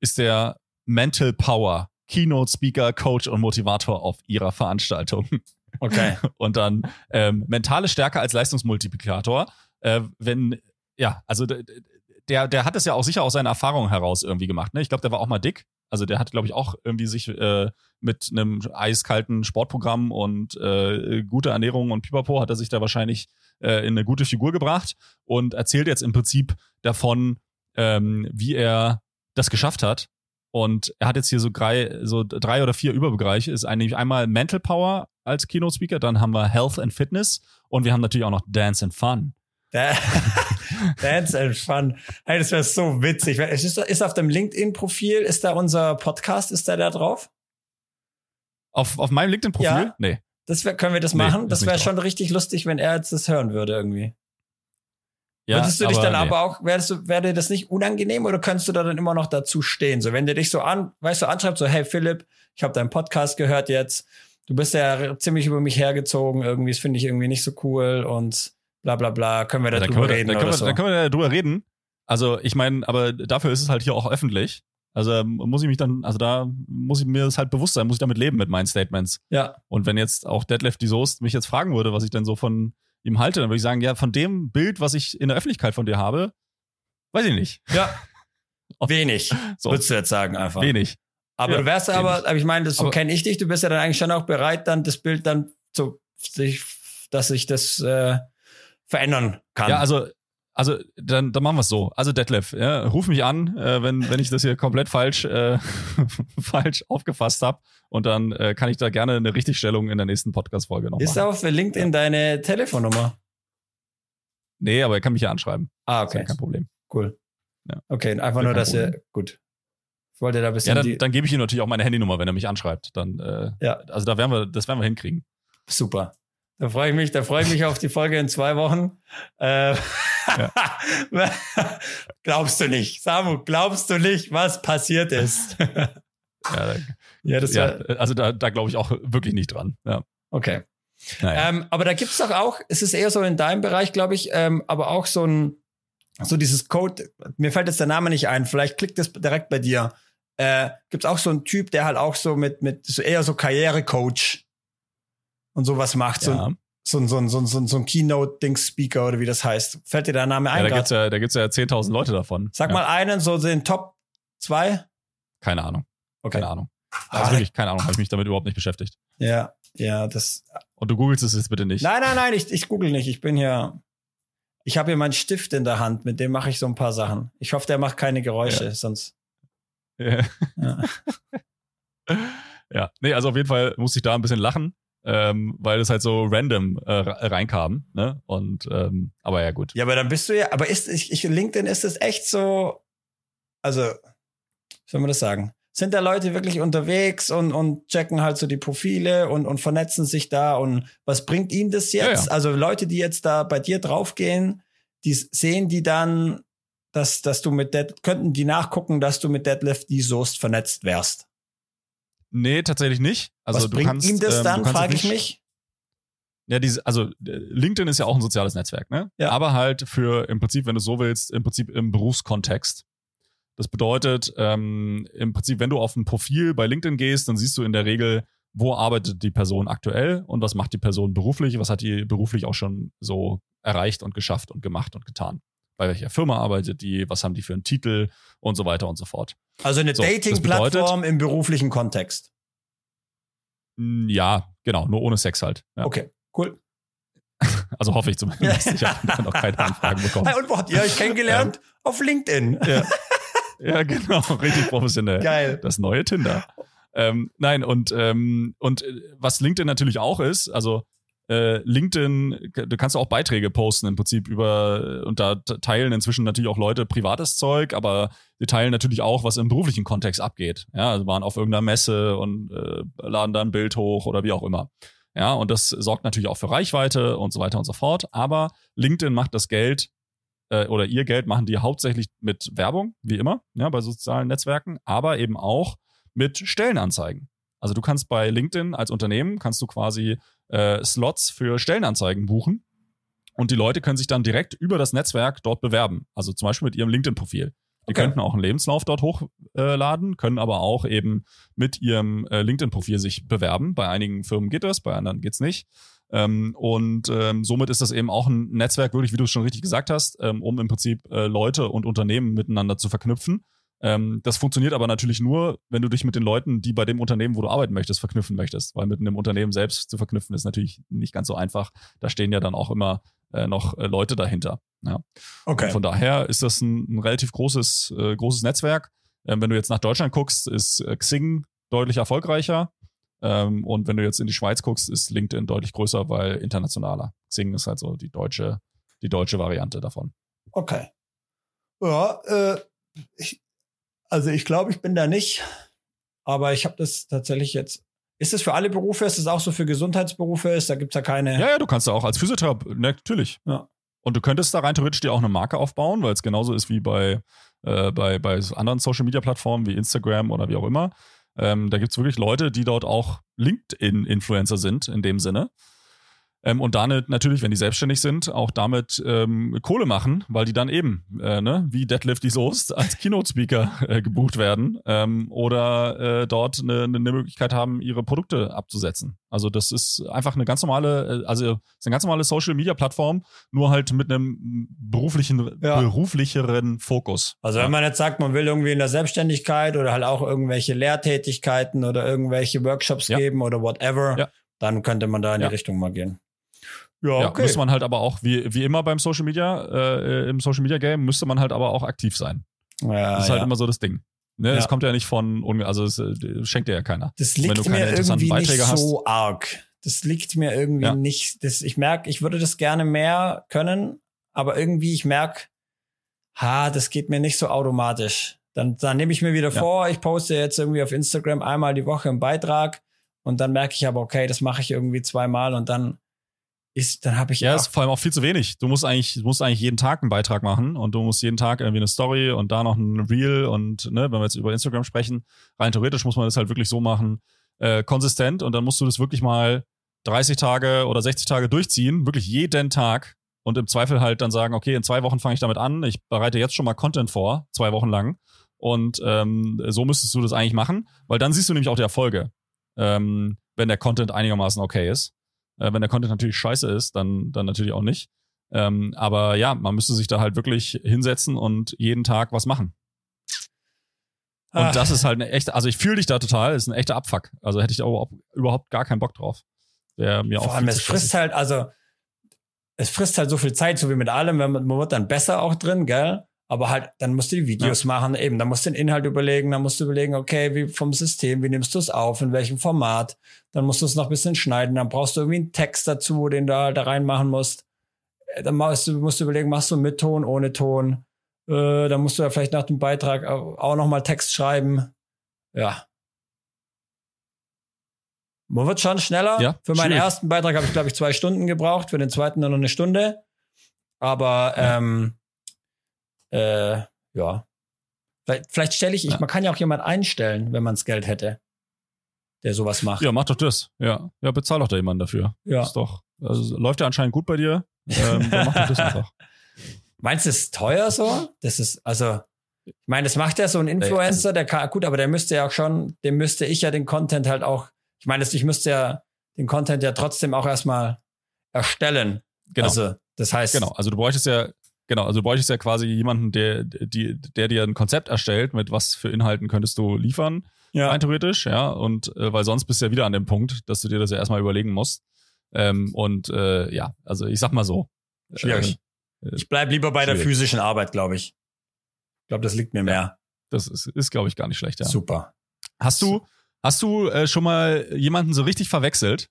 ist der Mental Power, Keynote Speaker, Coach und Motivator auf ihrer Veranstaltung. Okay. Und dann ähm, mentale Stärke als Leistungsmultiplikator. Äh, wenn, ja, also der, der hat es ja auch sicher aus seiner Erfahrung heraus irgendwie gemacht. Ne? Ich glaube, der war auch mal dick. Also der hat, glaube ich, auch irgendwie sich äh, mit einem eiskalten Sportprogramm und äh, gute Ernährung und Pipapo hat er sich da wahrscheinlich äh, in eine gute Figur gebracht und erzählt jetzt im Prinzip davon, ähm, wie er das geschafft hat. Und er hat jetzt hier so drei, so drei oder vier Überbereiche. Ist eigentlich einmal Mental Power als Keynote Speaker, dann haben wir Health and Fitness und wir haben natürlich auch noch Dance and Fun. Da- Dance and Fun. Hey, das wäre so witzig. Es Ist, ist auf dem LinkedIn-Profil, ist da unser Podcast, ist da da drauf? Auf, auf meinem LinkedIn-Profil? Ja. Nee. Das wär, können wir das Nee, machen? ist Das wäre drauf. schon richtig lustig, wenn er jetzt das hören würde irgendwie. Ja, Würdest du dich dann nee. aber auch, wärst du, wäre dir das nicht unangenehm oder könntest du da dann immer noch dazu stehen? So, wenn der dich so an, weißt du, anschreibt, so, hey Philipp, ich habe deinen Podcast gehört jetzt, du bist ja ziemlich über mich hergezogen, irgendwie, das finde ich irgendwie nicht so cool und bla bla bla, können wir Ja, da können wir, reden dann können wir, so? dann können wir da drüber reden. Also ich meine, aber dafür ist es halt hier auch öffentlich. Also ähm, muss ich mich dann, also da muss ich mir das halt bewusst sein, muss ich damit leben mit meinen Statements. ja, Und wenn jetzt auch Deadlift die Soest mich jetzt fragen würde, was ich denn so von ihm halte, dann würde ich sagen, ja, von dem Bild, was ich in der Öffentlichkeit von dir habe, weiß ich nicht. ja. wenig, So, würdest du jetzt sagen einfach. wenig. Aber Ja, du wärst aber, aber ich meine, das so kenne ich dich, du bist ja dann eigentlich schon auch bereit, dann das Bild dann so, sich, dass sich das äh, verändern kann. Ja, also, also dann, dann machen wir es so. Also Detlef, ja, ruf mich an, äh, wenn, wenn ich das hier komplett falsch, äh, falsch aufgefasst habe. Und dann äh, kann ich da gerne eine Richtigstellung in der nächsten Podcast-Folge noch ist machen. auf LinkedIn deine Telefonnummer? Nee, aber er kann mich ja anschreiben. Ah, Ist ja okay, kein Problem. cool. Ja. Okay, einfach Ja, nur, dass Problem. gut. Ich wollte da ein Ja, bisschen dann, die, dann gebe ich ihm natürlich auch meine Handynummer, wenn er mich anschreibt. Dann, äh, Ja. also da werden wir, das werden wir hinkriegen. super. Da freue ich mich, da freue ich mich auf die Folge in zwei Wochen. Äh, glaubst du nicht, Samu, glaubst du nicht, was passiert ist? Ja, ja, das ja, war, also da, da glaube ich auch wirklich nicht dran. Ja. okay. Naja. Ähm, aber da gibt's doch auch, es ist eher so in deinem Bereich, glaube ich, ähm, aber auch so ein, so dieses Code, mir fällt jetzt der Name nicht ein, vielleicht klickt es direkt bei dir. Äh, gibt's auch so einen Typ, der halt auch so mit, mit so eher so Karrierecoach und sowas macht, so, ja. so, ein, so, ein, so, ein, so ein, so ein Keynote-Dings-Speaker oder wie das heißt. Fällt dir der Name ja, ein? da grad? gibt's ja, da gibt's ja 10.000 Leute davon. Sag ja. mal einen, so den Top zwei. Keine Ahnung. Okay. Keine Ahnung. Ah, Also wirklich, keine Ahnung, habe ich mich damit überhaupt nicht beschäftigt. Ja, ja, das. Und du googelst es jetzt bitte nicht. Nein, nein, nein, ich, ich google nicht. Ich bin hier. Ich habe hier meinen Stift in der Hand, mit dem mache ich so ein paar Sachen. Ich hoffe, der macht keine Geräusche, sonst. Ja. Ja. ja, nee, also auf jeden Fall musste ich da ein bisschen lachen, ähm, weil es halt so random äh, re- reinkam, ne? Und ähm, aber ja gut. ja, aber dann bist du ja. Aber ist ich, ich LinkedIn ist es echt so. Also, wie soll man das sagen? Sind da Leute wirklich unterwegs und, und checken halt so die Profile und, und vernetzen sich da und was bringt ihnen das Ja, jetzt? ja. Also Leute, die jetzt da bei dir draufgehen, die sehen die dann, dass, dass du mit Dead, könnten die nachgucken, dass du mit Deadlift die Soest vernetzt wärst. Nee, tatsächlich nicht. Also was du bringt kannst, ihm das ähm, dann, frage ich mich. Ja, diese, also äh, LinkedIn ist ja auch ein soziales Netzwerk, ne? Ja. Aber halt für im Prinzip, wenn du so willst, im Prinzip im Berufskontext. Das bedeutet, ähm, im Prinzip, wenn du auf ein Profil bei LinkedIn gehst, dann siehst du in der Regel, wo arbeitet die Person aktuell und was macht die Person beruflich, was hat die beruflich auch schon so erreicht und geschafft und gemacht und getan. Bei welcher Firma arbeitet die, was haben die für einen Titel und so weiter und so fort. Also eine So, Dating-Plattform im beruflichen Kontext. Mm, Ja, genau, nur ohne Sex halt. Ja. Okay, cool. Also hoffe ich zumindest. Ich habe noch keine Anfragen bekommen. Und wo habt ihr euch kennengelernt? Auf LinkedIn. Ja. ja, genau, richtig professionell. Geil. Das neue Tinder. Ähm, nein, und, ähm, und äh, was LinkedIn natürlich auch ist, also äh, LinkedIn, du kannst auch Beiträge posten im Prinzip über, und da teilen inzwischen natürlich auch Leute privates Zeug, aber die teilen natürlich auch, was im beruflichen Kontext abgeht. Ja, also waren auf irgendeiner Messe und äh, laden da ein Bild hoch oder wie auch immer. Ja, und das sorgt natürlich auch für Reichweite und so weiter und so fort. Aber LinkedIn macht das Geld äh, oder ihr Geld machen die hauptsächlich mit Werbung, wie immer, ja, bei sozialen Netzwerken, aber eben auch mit Stellenanzeigen. Also du kannst bei LinkedIn als Unternehmen kannst du quasi äh, Slots für Stellenanzeigen buchen und die Leute können sich dann direkt über das Netzwerk dort bewerben. Also zum Beispiel mit ihrem LinkedIn-Profil. Die Okay. könnten auch einen Lebenslauf dort hochladen, können aber auch eben mit ihrem äh, LinkedIn-Profil sich bewerben. Bei einigen Firmen geht das, bei anderen geht's nicht. Ähm, und ähm, somit ist das eben auch ein Netzwerk, wirklich, wie du es schon richtig gesagt hast, ähm, um im Prinzip äh, Leute und Unternehmen miteinander zu verknüpfen. Ähm, das funktioniert aber natürlich nur, wenn du dich mit den Leuten, die bei dem Unternehmen, wo du arbeiten möchtest, verknüpfen möchtest. Weil mit einem Unternehmen selbst zu verknüpfen ist natürlich nicht ganz so einfach. Da stehen ja dann auch immer äh, noch äh, Leute dahinter. Ja. Okay. Und von daher ist das ein, ein relativ großes, äh, großes Netzwerk. Ähm, wenn du jetzt nach Deutschland guckst, ist äh, Xing deutlich erfolgreicher. Ähm, und wenn du jetzt in die Schweiz guckst, ist LinkedIn deutlich größer, weil internationaler. Xing ist halt so die deutsche, die deutsche Variante davon. Okay. Ja, äh, ich, also ich glaube, ich bin da nicht, aber ich habe das tatsächlich jetzt. Ist es für alle Berufe? Ist es auch so für Gesundheitsberufe? Ist da gibt's ja keine. Ja, ja, du kannst da auch als Physiotherapeut, ne, natürlich. Ja. Und du könntest da rein theoretisch dir auch eine Marke aufbauen, weil es genauso ist wie bei, äh, bei, bei anderen Social Media Plattformen wie Instagram oder wie auch immer. Ähm, da gibt's wirklich Leute, die dort auch LinkedIn-Influencer sind, in dem Sinne. Ähm, und damit natürlich, wenn die selbstständig sind, auch damit ähm, Kohle machen, weil die dann eben, äh, ne, wie Deadlift die Soest, als Keynote-Speaker äh, gebucht werden ähm, oder äh, dort eine, eine Möglichkeit haben, ihre Produkte abzusetzen. Also das ist einfach eine ganz normale, äh, also ist eine ganz normale Social-Media-Plattform, nur halt mit einem beruflichen, Ja. beruflicheren Fokus. Also wenn man jetzt sagt, man will irgendwie in der Selbstständigkeit oder halt auch irgendwelche Lehrtätigkeiten oder irgendwelche Workshops Ja. geben oder whatever, Ja. dann könnte man da in die Richtung mal gehen. Ja, Ja, okay. müsste man halt aber auch, wie, wie immer beim Social Media, äh, im Social Media Game, müsste man halt aber auch aktiv sein. ja, Das ist halt ja. immer so das Ding. Ne? Ja. Es kommt ja nicht von, also es äh, schenkt dir ja keiner. Das wenn liegt du keine mir interessanten irgendwie nicht Beiträge hast. so arg. Das liegt mir irgendwie Ja. nicht. Das, ich merke, ich würde das gerne mehr können, aber irgendwie ich merke, ha, das geht mir nicht so automatisch. Dann, dann nehme ich mir wieder Ja. vor, ich poste jetzt irgendwie auf Instagram einmal die Woche einen Beitrag und dann merke ich aber, okay, das mache ich irgendwie zweimal und dann ist, dann habe ich Ja, ja, ist vor allem auch viel zu wenig. Du musst eigentlich, du musst eigentlich jeden Tag einen Beitrag machen und du musst jeden Tag irgendwie eine Story und da noch ein Reel und ne, wenn wir jetzt über Instagram sprechen, rein theoretisch muss man das halt wirklich so machen, äh, konsistent und dann musst du das wirklich mal 30 Tage oder 60 Tage durchziehen, wirklich jeden Tag und im Zweifel halt dann sagen, okay, in zwei Wochen fange ich damit an, ich bereite jetzt schon mal Content vor, zwei Wochen lang und ähm, so müsstest du das eigentlich machen, weil dann siehst du nämlich auch die Erfolge, ähm, wenn der Content einigermaßen okay ist. Äh, wenn der Content natürlich scheiße ist, dann, dann natürlich auch nicht. Ähm, aber ja, man müsste sich da halt wirklich hinsetzen und jeden Tag was machen. Und Ach. das ist halt eine echte, also ich fühle dich da total, ist ein echter Abfuck. Also hätte ich da überhaupt, gar keinen Bock drauf. Der mir vor allem, es frisst halt, also es frisst halt so viel Zeit, so wie mit allem, man wird dann besser auch drin, gell? Aber halt, dann musst du die Videos machen, eben, dann musst du den Inhalt überlegen, dann musst du überlegen, okay, wie vom System, wie nimmst du es auf, in welchem Format, dann musst du es noch ein bisschen schneiden, dann brauchst du irgendwie einen Text dazu, den du halt da reinmachen musst. Äh, Dann musst du, musst du überlegen, machst du mit Ton, ohne Ton. Äh, dann musst du ja vielleicht nach dem Beitrag auch nochmal Text schreiben. Ja. Man wird schon schneller. Ja, Für meinen schwierig. ersten Beitrag habe ich, glaube ich, zwei Stunden gebraucht, für den zweiten dann noch eine Stunde. Aber Ja. ähm, äh, ja. Vielleicht, vielleicht stelle ich, ich, Ja. man kann ja auch jemand einstellen, wenn man das Geld hätte. der sowas macht. Ja, mach doch das. Ja, ja, bezahl doch da jemanden dafür. Ja. Ist doch, also läuft ja anscheinend gut bei dir. Ähm, dann mach doch das einfach. Meinst du, es ist teuer so? Das ist, also, ich meine, das macht ja so ein Influencer, der kann, gut, aber der müsste ja auch schon, dem müsste ich ja den Content halt auch, ich meine, das- ich müsste ja den Content ja trotzdem auch erstmal erstellen. Genau. Also, das heißt, Genau, also du bräuchtest ja, genau, also du bräuchtest ja quasi jemanden, der, die, der dir ein Konzept erstellt, mit was für Inhalten könntest du liefern, ja, rein theoretisch, ja. Und äh, weil sonst bist du ja wieder an dem Punkt, dass du dir das ja erstmal überlegen musst. Ähm, und äh, ja, also ich sag mal so. Schwierig. Äh, ich bleib lieber bei der schwierig. physischen Arbeit, glaube ich. Ich glaube, das liegt mir mehr. das ist, ist glaube ich, gar nicht schlecht, ja. Super. Hast du, hast du äh, schon mal jemanden so richtig verwechselt?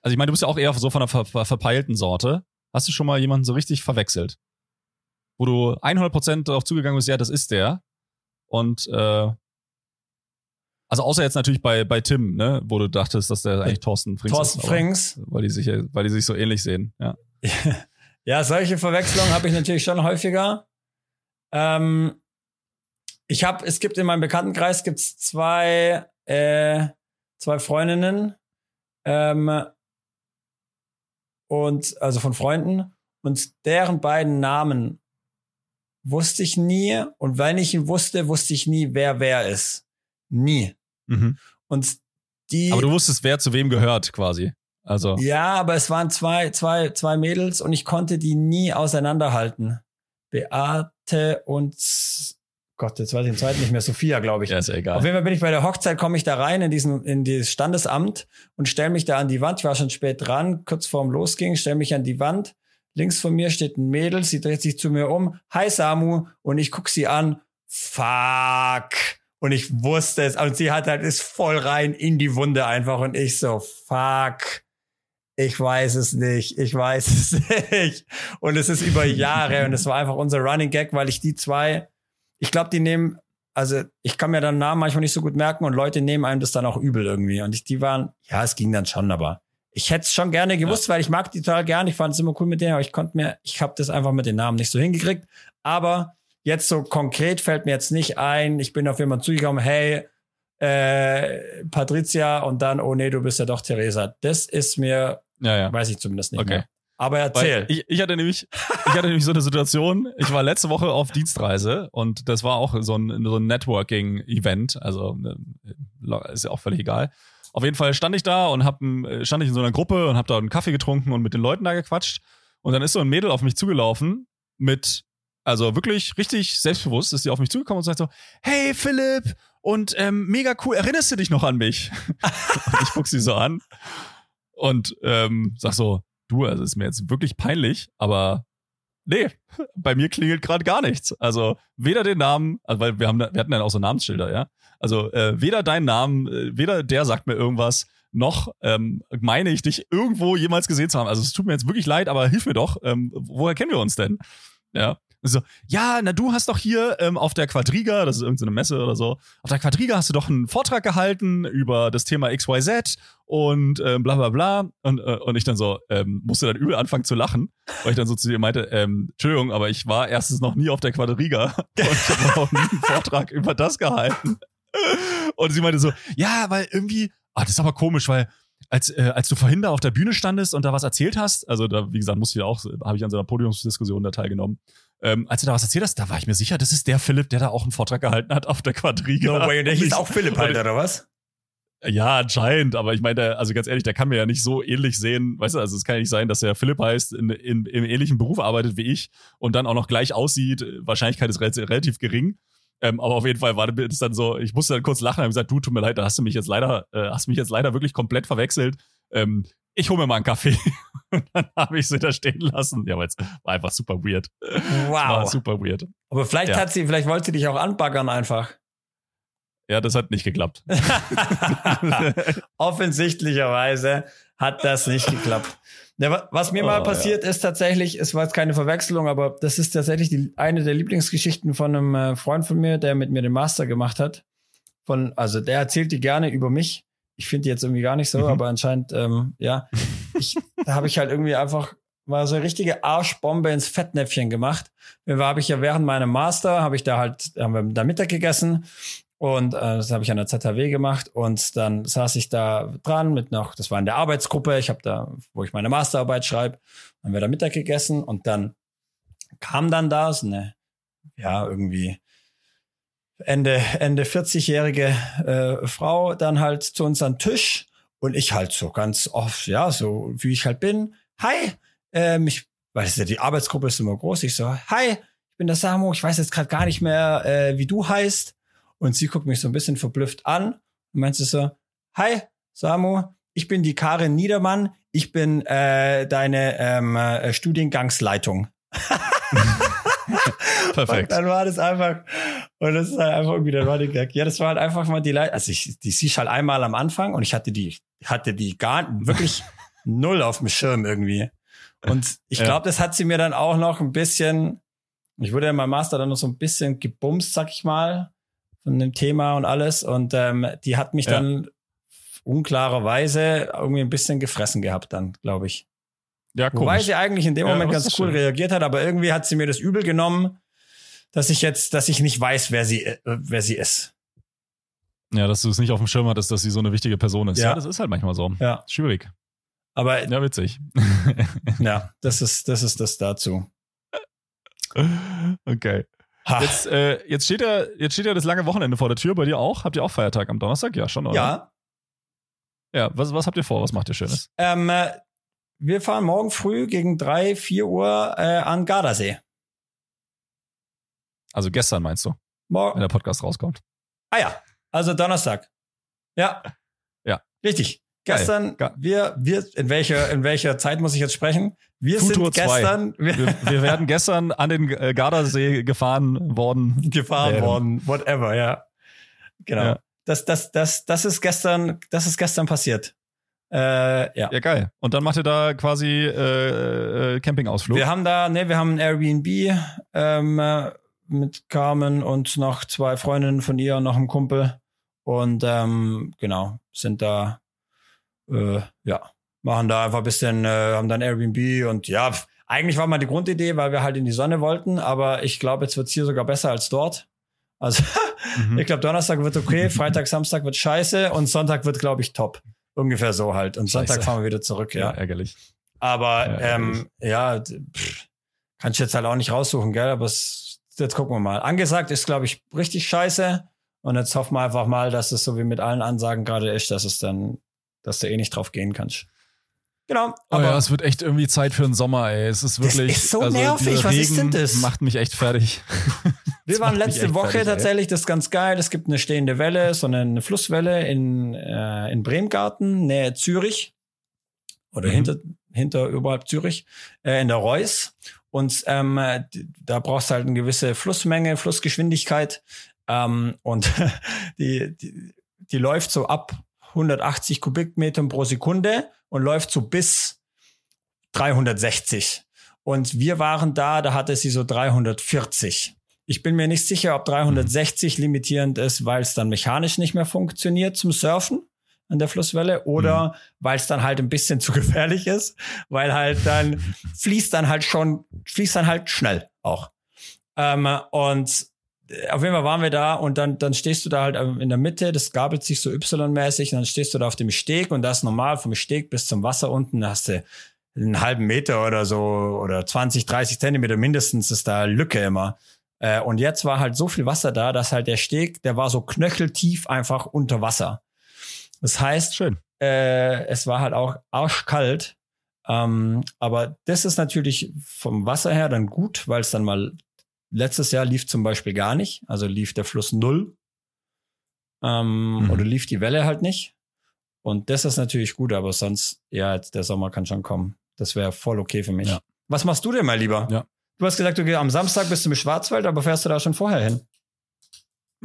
Also ich meine, du bist ja auch eher so von der ver ver verpeilten Sorte. Hast du schon mal jemanden so richtig verwechselt? Wo du 100% darauf zugegangen bist, ja, das ist der. Und äh, also außer jetzt natürlich bei, bei Tim, ne, wo du dachtest, dass der eigentlich Thorsten Frings Thorsten ist. Frings. Weil die sich, weil die sich so ähnlich sehen, ja. Ja, solche Verwechslungen habe ich natürlich schon häufiger. Ähm, ich habe, es gibt in meinem Bekanntenkreis gibt's zwei, äh, zwei Freundinnen ähm, und also von Freunden und deren beiden Namen wusste ich nie und wenn ich ihn wusste, wusste ich nie, wer wer ist. Nie. Mhm. Und die Aber du wusstest, wer zu wem gehört, quasi. Also, ja, aber es waren zwei, zwei, zwei Mädels und ich konnte die nie auseinanderhalten. Beate und Gott, jetzt weiß ich den zweiten nicht mehr, Sophia, glaube ich. ja, ist ja egal. Auf jeden Fall bin ich bei der Hochzeit, komme ich da rein in diesen, in dieses Standesamt und stelle mich da an die Wand. Ich war schon spät dran, kurz vorm Losging, stelle mich an die Wand. Links von mir steht ein Mädel, sie dreht sich zu mir um. Hi Samu. Und ich guck sie an. Fuck. Und ich wusste es. Und sie hat halt, ist voll rein in die Wunde einfach. Und ich so, fuck. Ich weiß es nicht. Ich weiß es nicht. Und es ist über Jahre. Und es war einfach unser Running Gag, weil ich die zwei, ich glaube, die nehmen, also ich kann mir dann Namen manchmal nicht so gut merken und Leute nehmen einem das dann auch übel irgendwie. Und ich, die waren, ja, es ging dann schon, aber ich hätte es schon gerne gewusst, weil ich mag die total gern. Ich fand es immer cool mit denen, aber ich konnte mir, ich habe das einfach mit den Namen nicht so hingekriegt. Aber jetzt so konkret fällt mir jetzt nicht ein. Ich bin auf jemanden zugekommen, hey, äh, Patricia und dann, oh nee, du bist ja doch Theresa. Das ist mir, ja, ja. weiß ich zumindest nicht Okay. mehr. Aber erzähl. Ich, ich hatte nämlich, ich hatte nämlich so eine Situation. Ich war letzte Woche auf Dienstreise und das war auch so ein, so ein Networking-Event. Also äh, ist ja auch völlig egal. Auf jeden Fall stand ich da und hab, ein- stand ich in so einer Gruppe und hab da einen Kaffee getrunken und mit den Leuten da gequatscht. Und dann ist so ein Mädel auf mich zugelaufen mit, also wirklich richtig selbstbewusst, ist sie auf mich zugekommen und sagt so, hey Philipp, und ähm, mega cool, erinnerst du dich noch an mich? und ich guck sie so an und ähm, sag so, du, also ist mir jetzt wirklich peinlich, aber nee, bei mir klingelt gerade gar nichts. Also weder den Namen, also weil wir haben, wir hatten dann auch so Namensschilder, ja. Also äh, weder dein Namen, äh, weder der sagt mir irgendwas, noch ähm, meine ich dich irgendwo jemals gesehen zu haben. Also es tut mir jetzt wirklich leid, aber hilf mir doch. Ähm, woher kennen wir uns denn? Ja. So, ja, na du hast doch hier ähm, auf der Quadriga, das ist irgendeine Messe oder so, auf der Quadriga hast du doch einen Vortrag gehalten über das Thema XYZ und ähm, bla bla bla. Und, äh, und ich dann so, ähm, musste dann übel anfangen zu lachen, weil ich dann so zu ihr meinte, ähm, Entschuldigung, aber ich war erstens noch nie auf der Quadriga und ich habe auch nie einen Vortrag über das gehalten. Und sie meinte so, ja, weil irgendwie, ah, das ist aber komisch, weil als, äh, als du vorhin da auf der Bühne standest und da was erzählt hast, also da, wie gesagt, musste ich auch, habe ich an so einer Podiumsdiskussion da teilgenommen. Ähm, als du da was erzählt hast, da war ich mir sicher, das ist der Philipp, der da auch einen Vortrag gehalten hat auf der Quadriga. No way, und der hieß auch Philipp halt, oder was? ja, anscheinend, aber ich meine, also ganz ehrlich, der kann mir ja nicht so ähnlich sehen, weißt du, also es kann ja nicht sein, dass der Philipp heißt, in, in, im ähnlichen Beruf arbeitet wie ich und dann auch noch gleich aussieht. Wahrscheinlichkeit ist relativ, gering. Ähm, aber auf jeden Fall war das dann so, ich musste dann kurz lachen und hab gesagt, du, tut mir leid, da hast du mich jetzt leider, äh, hast mich jetzt leider wirklich komplett verwechselt. Ähm, ich hole mir mal einen Kaffee. und dann habe ich sie da stehen lassen. Ja, weil es war einfach super weird. Wow. super weird. Aber vielleicht Ja. hat sie, vielleicht wollte sie dich auch anbaggern einfach. Ja, das hat nicht geklappt. Offensichtlicherweise hat das nicht geklappt. Ja, wa- was mir mal Oh, passiert ist tatsächlich, es war jetzt keine Verwechslung, aber das ist tatsächlich die, eine der Lieblingsgeschichten von einem äh, Freund von mir, der mit mir den Master gemacht hat. Von, also der erzählt die gerne über mich. Ich finde die jetzt irgendwie gar nicht so, Mhm. aber anscheinend, ähm, ja, ich, da habe ich halt irgendwie einfach mal so eine richtige Arschbombe ins Fettnäpfchen gemacht. Da habe ich ja während meinem Master, habe ich da halt, haben wir da Mittag gegessen Und äh, das habe ich an der ZHW gemacht und dann saß ich da dran mit noch, das war in der Arbeitsgruppe, ich habe da, wo ich meine Masterarbeit schreibe, haben wir da Mittag gegessen und dann kam dann da so eine, ja, irgendwie Ende, Ende 40-jährige äh, Frau dann halt zu uns an den Tisch und ich halt so ganz oft, ja, so wie ich halt bin. Hi, ähm, ich, weil ja, die Arbeitsgruppe ist immer groß. Ich so, hi, ich bin der Samu, ich weiß jetzt gerade gar nicht mehr, äh, wie du heißt. Und sie guckt mich so ein bisschen verblüfft an und meint so, hi, Samu, ich bin die Karin Niedermann, ich bin äh, deine ähm, äh, Studiengangsleitung. Perfekt. Dann war das einfach, und das ist halt einfach irgendwie der Running Gag. Ja, das war halt einfach mal die Leid. Also ich, die siehst halt einmal am Anfang und ich hatte die, hatte die gar wirklich null auf dem Schirm irgendwie. Und ich glaube, ja. das hat sie mir dann auch noch ein bisschen, ich wurde in meinem Master dann noch so ein bisschen gebumst, sag ich mal, von dem Thema und alles. Und ähm, die hat mich ja. dann unklarerweise irgendwie ein bisschen gefressen gehabt dann, glaube ich. Ja, komisch. Wobei sie eigentlich in dem Moment ja, ganz cool schön. reagiert hat, aber irgendwie hat sie mir das übel genommen, dass ich jetzt, dass ich nicht weiß, wer sie, äh, wer sie ist. Ja, dass du es nicht auf dem Schirm hattest, dass sie so eine wichtige Person ist. Ja, ja das ist halt manchmal so. Ja. Schwierig. Aber. Ja, witzig. ja, das ist, das ist das dazu. Okay. Jetzt, äh, jetzt, steht ja, jetzt steht ja das lange Wochenende vor der Tür. Bei dir auch? Habt ihr auch Feiertag am Donnerstag? Ja, schon, oder? Ja. Ja, was, was habt ihr vor? Was macht ihr Schönes? Ähm, äh, wir fahren morgen früh gegen drei, vier Uhr äh, an Gardasee. Also gestern meinst du? Morgen. Wenn der Podcast rauskommt. Ah ja, also Donnerstag. Ja. Ja. Richtig. Gestern, Geil. wir, wir, in welcher, in welcher Zeit muss ich jetzt sprechen? Wir Futur sind gestern. Wir, wir, werden gestern an den äh, Gardasee gefahren worden. Gefahren werden. worden, whatever, ja. Genau. Ja. Das, das, das, das ist gestern, das ist gestern passiert. Äh, ja. Ja, geil. Und dann macht ihr da quasi äh, äh, Campingausflug? Wir haben da, ne, wir haben ein Airbnb ähm, äh, mit Carmen und noch zwei Freundinnen von ihr und noch einem Kumpel. Und ähm, genau, sind da, äh, ja, machen da einfach ein bisschen, äh, haben dann Airbnb und ja, eigentlich war mal die Grundidee, weil wir halt in die Sonne wollten, aber ich glaube, jetzt wird's hier sogar besser als dort. Also mhm. ich glaube, Donnerstag wird okay, Freitag, Samstag wird scheiße und Sonntag wird, glaube ich, top. Ungefähr so halt. Und Scheiße. Sonntag fahren wir wieder zurück, ja. ja ärgerlich. Aber ja, ähm, ja pff, kann ich jetzt halt auch nicht raussuchen, gell? Aber es, jetzt gucken wir mal. Angesagt ist, glaube ich, richtig scheiße. Und jetzt hoffen wir einfach mal, dass es so wie mit allen Ansagen gerade ist, dass es dann, dass du eh nicht drauf gehen kannst. Genau. Aber oh ja, es wird echt irgendwie Zeit für den Sommer, ey. Es ist wirklich. Das ist so also nervig. Was ist denn das? Macht mich echt fertig. Wir waren letzte Woche fertig, tatsächlich, das ist ganz geil. Es gibt eine stehende Welle, so eine Flusswelle in, äh, in Bremgarten, nähe Zürich. Oder mhm. hinter, hinter überhalb Zürich, äh, in der Reuss. Und ähm, da brauchst du halt eine gewisse Flussmenge, Flussgeschwindigkeit. Ähm, und die, die, die läuft so ab 180 Kubikmetern pro Sekunde und läuft so bis 360. Und wir waren da, da hatte sie so 340. Ich bin mir nicht sicher, ob 360 limitierend ist, weil es dann mechanisch nicht mehr funktioniert zum Surfen an der Flusswelle oder mhm. weil es dann halt ein bisschen zu gefährlich ist, weil halt dann fließt dann halt schon, fließt dann halt schnell auch. Ähm, und auf jeden Fall waren wir da und dann, dann stehst du da halt in der Mitte, das gabelt sich so Y-mäßig und dann stehst du da auf dem Steg und das ist normal vom Steg bis zum Wasser unten, da hast du einen halben Meter oder so oder 20, 30 Zentimeter mindestens ist da Lücke immer. Äh, und jetzt war halt so viel Wasser da, dass halt der Steg, der war so knöcheltief einfach unter Wasser. Das heißt, Schön. Äh, es war halt auch arschkalt. Ähm, aber das ist natürlich vom Wasser her dann gut, weil es dann mal Letztes Jahr lief zum Beispiel gar nicht, also lief der Fluss null ähm, mhm. oder lief die Welle halt nicht. Und das ist natürlich gut, aber sonst, ja, der Sommer kann schon kommen. Das wäre voll okay für mich. Ja. Was machst du denn mal lieber? Ja. Du hast gesagt, du gehst am Samstag bist du im Schwarzwald, aber fährst du da schon vorher hin?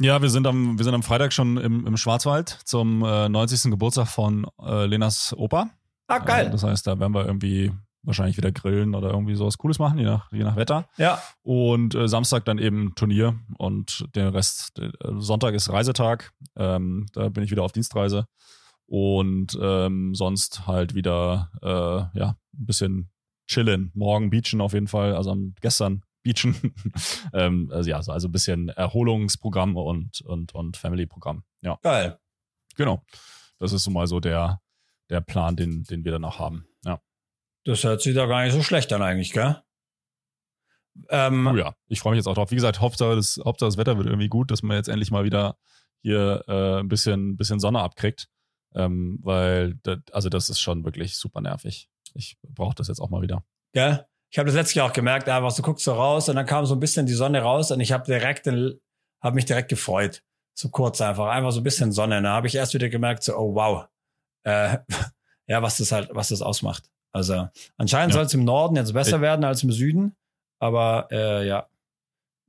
Ja, wir sind am, wir sind am Freitag schon im, im Schwarzwald zum äh, 90. Geburtstag von äh, Lenas Opa. Ah, geil. Äh, das heißt, da werden wir irgendwie wahrscheinlich wieder grillen oder irgendwie sowas Cooles machen, je nach, je nach Wetter. Ja. Und äh, Samstag dann eben Turnier und den Rest, äh, Sonntag ist Reisetag. Ähm, da bin ich wieder auf Dienstreise. Und ähm, sonst halt wieder äh, ja, ein bisschen chillen. Morgen beachen auf jeden Fall. Also am, gestern beachen. ähm, also ja, also ein bisschen Erholungsprogramm und, und, und Family-Programm. Ja. Geil. Genau. Das ist so mal so der, der Plan, den, den wir dann auch haben. Ja. Das hört sich da gar nicht so schlecht an eigentlich, gell? Ähm, oh ja, ich freue mich jetzt auch drauf. Wie gesagt, Hauptsache das, Hauptsache das Wetter wird irgendwie gut, dass man jetzt endlich mal wieder hier äh, ein bisschen, bisschen Sonne abkriegt. Ähm, weil, das, also das ist schon wirklich super nervig. Ich brauche das jetzt auch mal wieder. Ja, ich habe das letztes Jahr auch gemerkt, einfach so guckst du raus und dann kam so ein bisschen die Sonne raus und ich habe direkt, habe mich direkt gefreut. So kurz einfach, einfach so ein bisschen Sonne. Da habe ich erst wieder gemerkt, so, oh wow, äh, ja, was das halt, was das ausmacht. Also anscheinend ja. soll es im Norden jetzt besser werden als im Süden, aber äh, ja,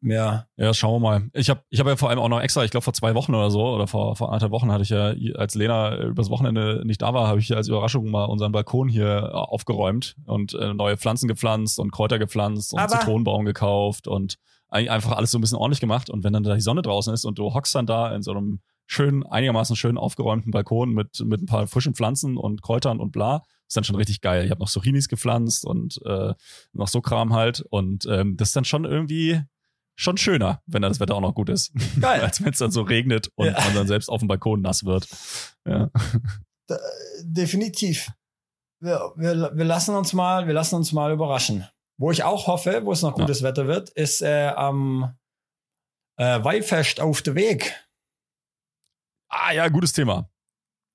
mehr. Ja, schauen wir mal. Ich habe ich hab ja vor allem auch noch extra, ich glaube vor zwei Wochen oder so, oder vor, vor anderthalb Wochen hatte ich ja, als Lena übers Wochenende nicht da war, habe ich als Überraschung mal unseren Balkon hier aufgeräumt und äh, neue Pflanzen gepflanzt und Kräuter gepflanzt und Aber Zitronenbaum gekauft und einfach alles so ein bisschen ordentlich gemacht. Und wenn dann da die Sonne draußen ist und du hockst dann da in so einem schön, einigermaßen schön aufgeräumten Balkon mit, mit ein paar frischen Pflanzen und Kräutern und bla, ist dann schon richtig geil. Ich habe noch Zucchinis gepflanzt und äh, noch so Kram halt. Und ähm, das ist dann schon irgendwie schon schöner, wenn dann das Wetter auch noch gut ist. Geil. Als wenn es dann so regnet und ja. man dann selbst auf dem Balkon nass wird. Ja. Da, definitiv. Wir, wir, wir lassen uns mal, wir lassen uns mal überraschen. Wo ich auch hoffe, wo es noch gutes ja. Wetter wird, ist äh, am äh, Weihfest auf der Weg. Ah ja, gutes Thema.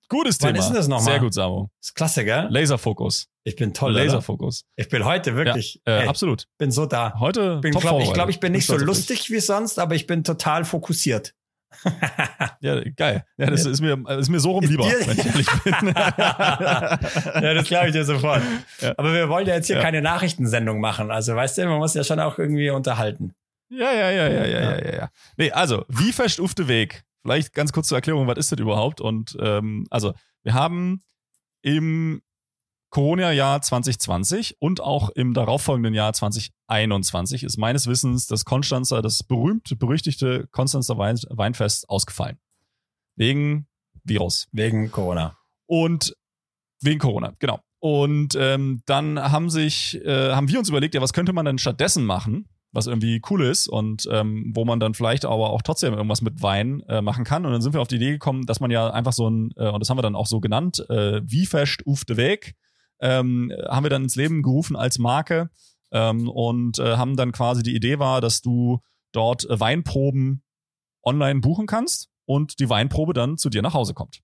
Gutes Wann Thema. ist denn das nochmal? Sehr gut, Samo. ist klasse, gell? Laserfokus. Ich bin toll. Laserfokus. Ich bin heute wirklich. Ja, äh, ey, absolut. Bin so da. Heute. Bin, glaub, ich glaube, ich bin nicht so lustig wie sonst, aber ich bin total fokussiert. ja, geil. Ja, das ist mir, ist mir so rum lieber, wenn ich ehrlich bin. ja, das glaube ich dir sofort. Ja. Aber wir wollen ja jetzt hier ja. keine Nachrichtensendung machen. Also, weißt du, man muss ja schon auch irgendwie unterhalten. Ja, ja, ja, ja, ja, ja, ja. ja. Nee, also, wie der Weg? Vielleicht ganz kurz zur Erklärung, was ist das überhaupt? Und ähm, also, wir haben im Corona-Jahr 2020 und auch im darauffolgenden Jahr 2021 ist meines Wissens das Konstanzer, das berühmt berüchtigte Konstanzer Wein Weinfest ausgefallen. Wegen Virus. Wegen Corona. Und wegen Corona, genau. Und ähm, dann haben sich, äh, haben wir uns überlegt, ja, was könnte man denn stattdessen machen? Was irgendwie cool ist und ähm, wo man dann vielleicht aber auch trotzdem irgendwas mit Wein äh, machen kann. Und dann sind wir auf die Idee gekommen, dass man ja einfach so ein, äh, und das haben wir dann auch so genannt, äh, wie fest auf de Weg, ähm, haben wir dann ins Leben gerufen als Marke ähm, und äh, haben dann quasi die Idee war, dass du dort äh, Weinproben online buchen kannst und die Weinprobe dann zu dir nach Hause kommt.